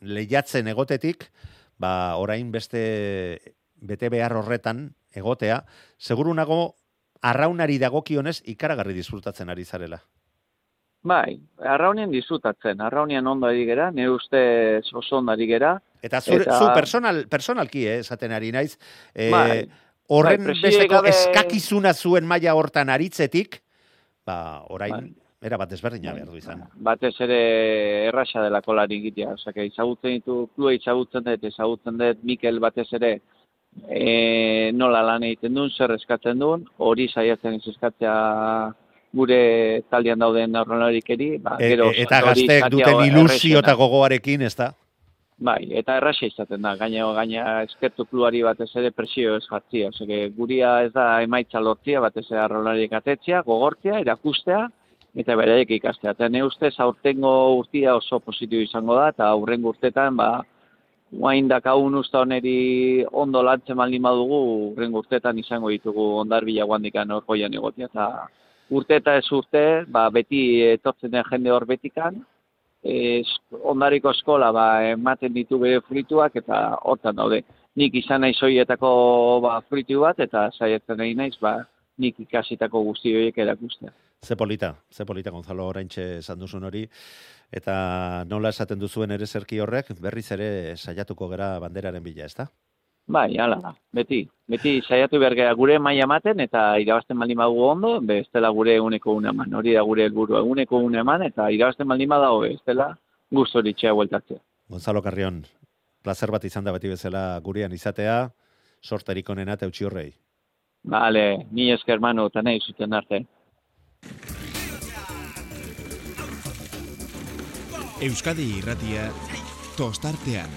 lehiatzen egotetik, ba, orain beste bete behar horretan egotea, seguru nago arraunari dagokionez ikaragarri disfrutatzen ari zarela. Bai, arraunien disfrutatzen, arraunien ondo ari gera, nire uste oso ondo ari gera. Eta zure, Eta- zu personal, personalki, eh, esaten ari naiz, eh, Bai. horren Bai, besteko gabe- eskakizuna zuen maila hortan aritzetik, ba, orain, Bai. era bat desberdina behar du izan. Batez ere erraxa delako lan egitea, osea, ezagutzen ditu, klua ezagutzen dut, ezagutzen dut Mikel batez ere e, nola lan egiten duen, zer eskatzen duen, hori saiatzen eskatzea gure taldean dauden aurrelarikeri, ba, E, gero e, eta izatea duten ilusio eta gogoarekin, ez da? Bai, eta erraxa izaten da, gaina, gaina eskertu kluari batez ere presio ez jartzia. Osea, guria ez da emaitza lortzia, batez ere arrolariek atetzia, gogortzea, erakustea, eta beraiek ikastea. Eta ne ustez aurtengo urtia oso positibo izango da, eta aurrengo urtetan, ba, guain dakagun usta oneri ondo lantzen baldin badugu, urrengo urtetan izango ditugu ondarbila guandikan orgoian egotia, eta urte eta ez urte, ba, beti etortzen den jende hor betikan, es, ondariko eskola ba, ematen ditu bere fruituak eta hortan daude. Nik izan naiz horietako ba, fruitu bat eta saiatzen nahi naiz ba, nik ikasitako guzti horiek erakustea. Ze polita, ze polita, Gonzalo, oraintxe esan duzun hori, eta nola esaten duzuen ere zerki horrek, berriz ere saiatuko gera banderaren bila, ez da? Bai, hala beti. Beti saiatu behar gara gure maila ematen eta irabazten baldin badugu ondo, be, ez dela gure eguneko une eman. Hori da gure helburua eguneko une eman eta irabazten baldin badago, ez dela guzti hori txea bueltatzea. Gonzalo Carrion, placer bat izan da beti bezala gurean izatea, sorterik onena eta horrei. Bale, ni esker manu eta nahi zuten arte. Euskadi irratia tostartean.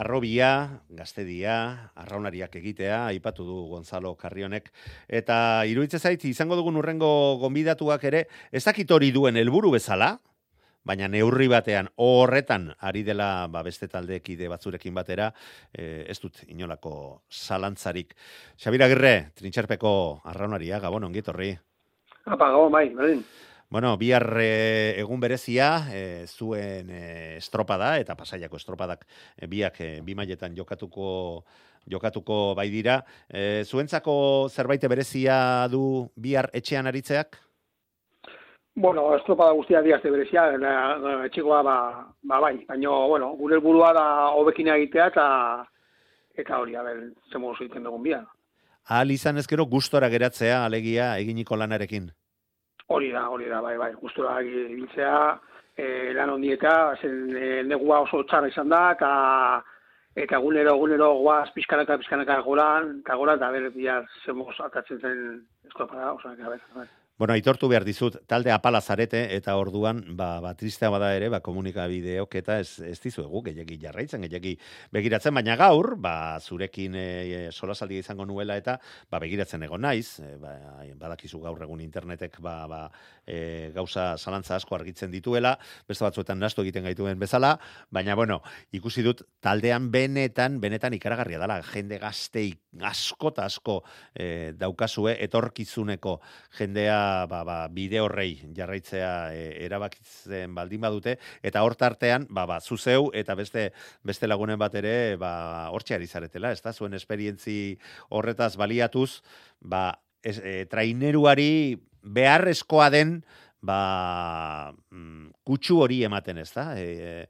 Arrobia, gaztedia, arraunariak egitea, aipatu du Gonzalo Carrionek, eta iruditzen zait, izango dugun urrengo gonbidatuak ere, ez dakit hori duen helburu bezala, baina neurri batean horretan ari dela ba, beste taldekide batzurekin batera, eh, ez dut inolako zalantzarik. Xabira Agirre, trintxerpeko arraunaria, gabon, ongitorri. Apa, gabon, bai, berdin. Bueno, bihar eh, egun berezia, eh, zuen eh, estropada eta pasaiako estropadak eh, biak eh, bi mailetan jokatuko jokatuko bai dira. Eh, zuentzako zerbait berezia du bihar etxean aritzeak? Bueno, estropada guztia diazte berezia, etxekoa ba, ba bai, baina, bueno, gure helburua da hobekin egitea eta eta hori, a ber, zemo oso egiten dugun bia. Ahal izan ezkero gustora geratzea alegia eginiko lanarekin. Hori da, hori da, bai, bai, gustura ibiltzea, e, lan ondieta, zen e, negua oso txarra izan da, eta eta egunero, egunero guaz pizkanaka, pizkanaka goran, eta goran, eta ber, bihar zemoz atatzen zen estropada, osea, que, a ber, ber. Bueno, aitortu behar dizut, talde apala zarete eta orduan, ba, ba tristea bada ere, ba, komunikabideok eta ez, ez dizuegu, gehiagi jarraitzen, gehiagi begiratzen, baina gaur, ba, zurekin e, solasaldi izango nuela eta, ba, begiratzen egon naiz, e, ba, badakizu gaur egun internetek, ba, ba, e, gauza zalantza asko argitzen dituela, beste batzuetan nastu egiten gaituen bezala, baina, bueno, ikusi dut, taldean benetan, benetan ikaragarria dela, jende gaztei asko eta asko e, daukazue, etorkizuneko jendea ba, ba, bide horrei jarraitzea e, erabakitzen baldin badute, eta hor tartean, ba, ba, zuzeu eta beste beste lagunen bat ere, ba, hortxe ari zaretela, ez da, zuen esperientzi horretaz baliatuz, ba, ez, e, traineruari beharrezkoa den ba, mm, kutsu hori ematen ez da? E,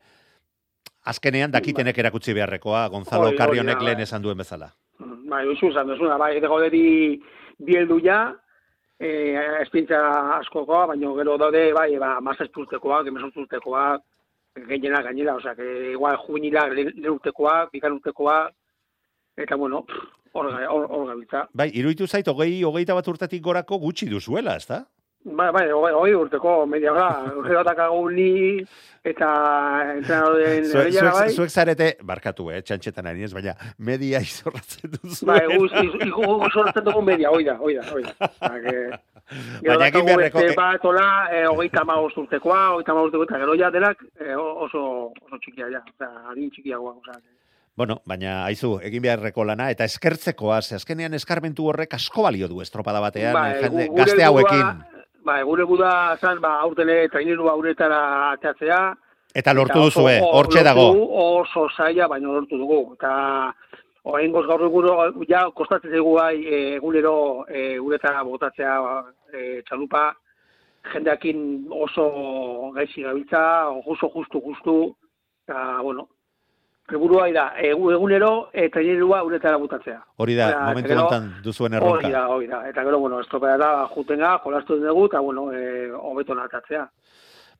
azkenean dakitenek erakutsi beharrekoa, Gonzalo Carrionek lehen bai. esan duen bezala. Bai, oizu zan duzuna, bai, edo goderi bieldu ja, e, espintza askokoa, baina gero daude, bai, ba, mazest urtekoak, emezort urtekoak, gehiena gainera, osea, que igual juvenila lehen urtekoak, bikan urtekoak, eta bueno, hor ga- hor hor gabiltza. Bai, iruditu zait, hogei, hogeita bat urtetik gorako gutxi duzuela, ez da? Bai, hogei, urteko media gara, gero dakagu ni eta entrenadoren zuek, bai. zuek zarete, barkatu, eh, txantxetan ari ez, baina media izorratzen duzu. Bai, sortzen dugu media, oida, oida, oida. Gero Baina egin beharreko- beste bat, hola, eh, hogeita urtekoa, hogeita hamabost urtekoa, eta gero ja denak eh, oso, oso txikia ja, osea, adin txikiagoa, que- Bueno, baina aizu, egin beharreko lana eta eskertzekoa, ze azkenean eskarmentu horrek asko balio du estropada batean, eh, jende, gazte hauekin. Bai, gure guda zan, ba, aurtene traineru auretara ateatzea. Eta lortu oso- duzue, hortxe dago. dugu, Oso zaila, baina lortu dugu. Eta orain gaur egun ja kostatzen zaigu bai eh, egunero e, uretara botatzea e, txalupa. Jendeakin oso gaixi gabiltza, oso justu justu. Eta, bueno, Helburua da, egu- egunero e, trainerua uretara botatzea. Hori da, Osea, momentu honetan duzuen Hori erronka. da, hori da. Eta gero, bueno, estropea da, jutenga, jolastu dugu, eta, bueno, e, hobeto natatzea.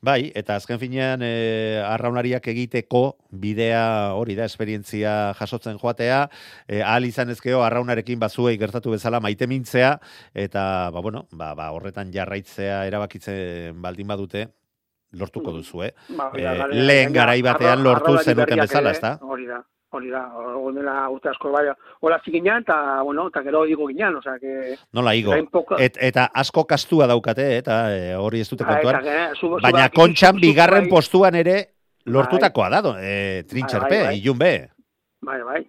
Bai, eta azken finean e, arraunariak egiteko bidea hori da, esperientzia jasotzen joatea, e, ahal izan ezkeo arraunarekin bazuei gertatu bezala maite mintzea, eta ba, bueno, ba, ba, horretan jarraitzea erabakitzen baldin badute, lortuko duzu, eh? Ba, hori da, Eh, gainera- lehen garai batean lortu zenuten bezala, ere, ezta? Hori da, hori da. Hori dela urte asko bai, hola ziginan, eta, bueno, eta gero digo ginean, osea, que... Nola igo. Poka- Et, eta asko kastua daukate, eta e, hori ez dute eta kontuan. Baina kontxan bigarren bai- postuan ere lortutakoa da, do, e, trintxerpe, Bai, bai, bai. ilun be. Bai, bai.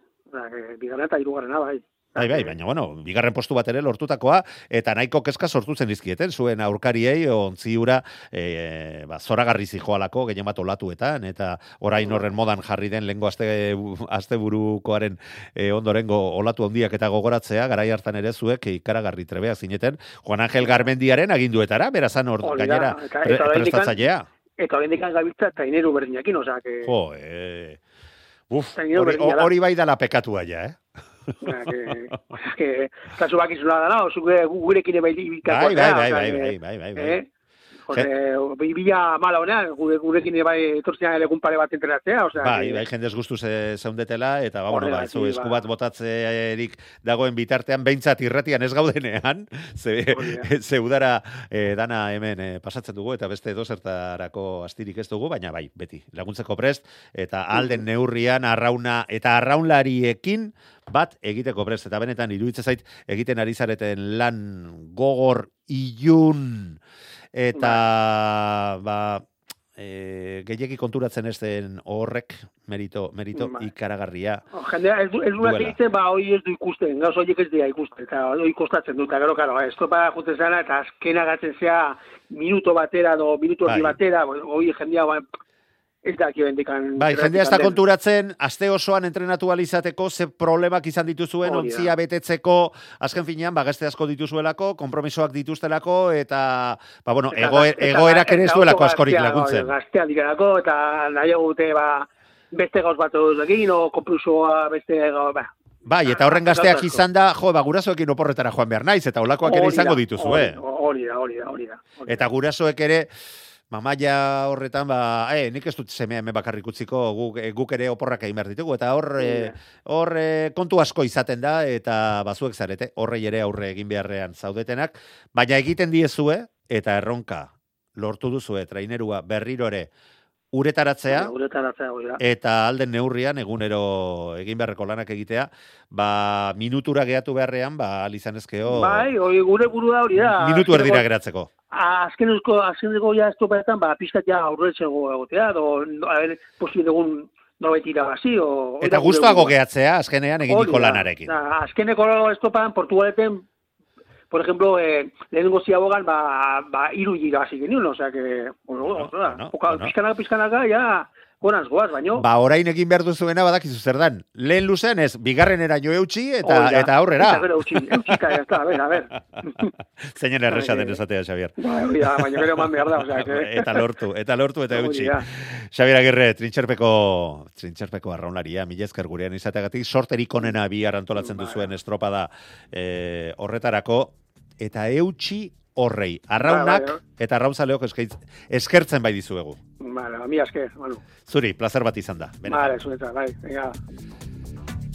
Bigarren eta hirugarrena, bai. Bai, bai, baina, bueno, bigarren postu bat ere lortutakoa, eta nahiko kezka sortu zen izkieten, zuen aurkariei, ontziura, e, ba, zoragarri zijoalako, gehien bat olatuetan, eta orain horren modan jarri den, lengo aste, aste burukoaren e, ondorengo olatu handiak eta gogoratzea, garai hartan ere zuek ikaragarri trebeak zineten, Juan Ángel Garmendiaren aginduetara, berazan hor gainera eta- pre, eta prestatzailea. Eta hori indikan gabiltza traineru berdinakin, osea, que... Jo, e... Uf, hori, hori bai dala pekatua ja, eh? Kasu bakizuna da, no? Zuke gurekin bai ibiltako. Bai, bai, bai, bai, bai, bai, bai, bai. Eh? Jose, bila mala honean, gure, gurekin bai etortzean egun pare bat entrenatzea, osea... Bai, bai, jendez guztu ze, zeundetela, eta ba, bueno, ba, zu esku ba. bat botatzerik dagoen bitartean, behintzat irratian ez gaudenean, ze, ze udara eh, dana hemen eh, pasatzen dugu, eta beste dozertarako astirik ez dugu, baina bai, beti, laguntzeko prest, eta alden neurrian arrauna, eta arraunlariekin bat egiteko prest, eta benetan iruditzen zait egiten ari zareten lan gogor ilun, eta ba, e, gehiegi konturatzen ez den horrek merito, merito Bai. ikaragarria. Jendea, ez du, ez du Duela. egiten, ba, hoi ez du ikusten, gauz horiek ez dira ikusten, eta hoi kostatzen dut, eta gero, karo, estropa juten zena, eta azkena gatzen zea minuto batera, do, minuto Bai. batera, hoi jendea, ba, ez dakio bendikan. Bai, jendea ez da konturatzen, aste osoan entrenatu alizateko, ze problemak izan dituzuen, da. ontzia betetzeko, azken finean, ba, gazte asko dituzuelako, konpromisoak dituztelako, eta, ba, bueno, Eta- egoe, eta- egoerak ere ez duelako askorik laguntzen. Gaztea dikarako, eta nahiago dute, ba, beste gauz bat egin, o kompromisoa beste gauz, ba, Bai, eta horren Gauza gazteak izan da, jo, ba, gurasoekin oporretara joan behar naiz, eta olakoak ere izango da, dituzue. Hori da, hori da, hori da. Eta gurasoek ere, mamaia horretan, ba, eh, nik ez dut semea hemen bakarrik utziko, guk, eh, guk ere oporrak egin behar ditugu, eta hor, eh, hor eh, kontu asko izaten da, eta bazuek zarete, horrei ere aurre egin beharrean zaudetenak, baina egiten diezue, eta erronka lortu duzue, trainerua berriro ere, uretaratzea, Uretaratzea, hori da. eta alden neurrian egunero egin beharreko lanak egitea, ba, minutura geatu beharrean, ba, alizan ezkeo, Bai, hori gure burua hori da. minutu erdira geratzeko. Azkeneko, azkeneko ja estopetan, ba, pizkat ja aurretzego egotea, do, no, a ver, posible dugun norbait irabazi, o... Eta da guztuago gehatzea, azkenean eginiko da. lanarekin. Da, azkeneko estopan, Portugaleten, por ejemplo, eh, lehenengo ziabogan, ba, ba, iru irabazi genuen, o sea que, bueno, bueno, bueno, bueno. pizkanaka, pizkanaka, ja, konaz goaz, baino. Ba, orain egin behar duzuena badakizu zer dan. Lehen luzean ez, bigarrenera jo eutxi eta, da. eta aurrera. Eta gero eutxi, eutxika, ez da, a ber, a ber. Zeinen erresa den esatea, Xavier. Ba, baina gero eman behar da, osea, que... eta lortu, eta lortu eta eutxi. da. Xavier Agirre, trintxerpeko, trintxerpeko arraunaria, mila esker gurean izateagatik, sorterik onena bi antolatzen Bai. duzuen estropada eh, horretarako, eta eutxi horrei, arraunak bai, eta arraunzaleok eskaitz- eskertzen bai dizuegu. Vale, mi asker, bueno. Zuri, placer bat izan da. Vale, zuetza, bai, venga.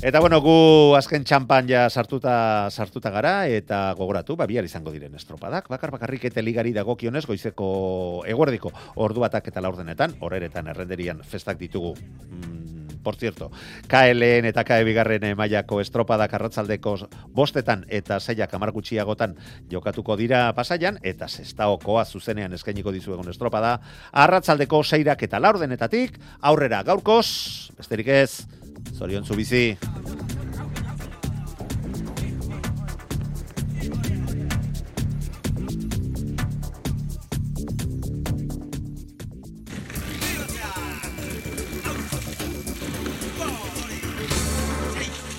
Eta bueno, gu azken txampan ja sartuta sartuta gara eta gogoratu, ba bihar izango diren estropadak. Bakar bakarrik eta ligari dagokionez goizeko eguerdiko ordu batak eta laurdenetan, horeretan errenderian festak ditugu. Mm, por cierto, KLN eta KE bigarren mailako estropadak arratzaldeko bostetan eta seiak hamar gutxiagotan jokatuko dira pasaian eta sestaokoa zuzenean eskainiko dizuegun estropada arratzaldeko seirak eta laurdenetatik aurrera gaurkoz, besterik ez, zorion zu bizi.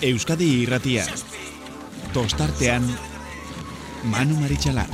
Euskadi irratia. Tostartean Manu Maritxalar.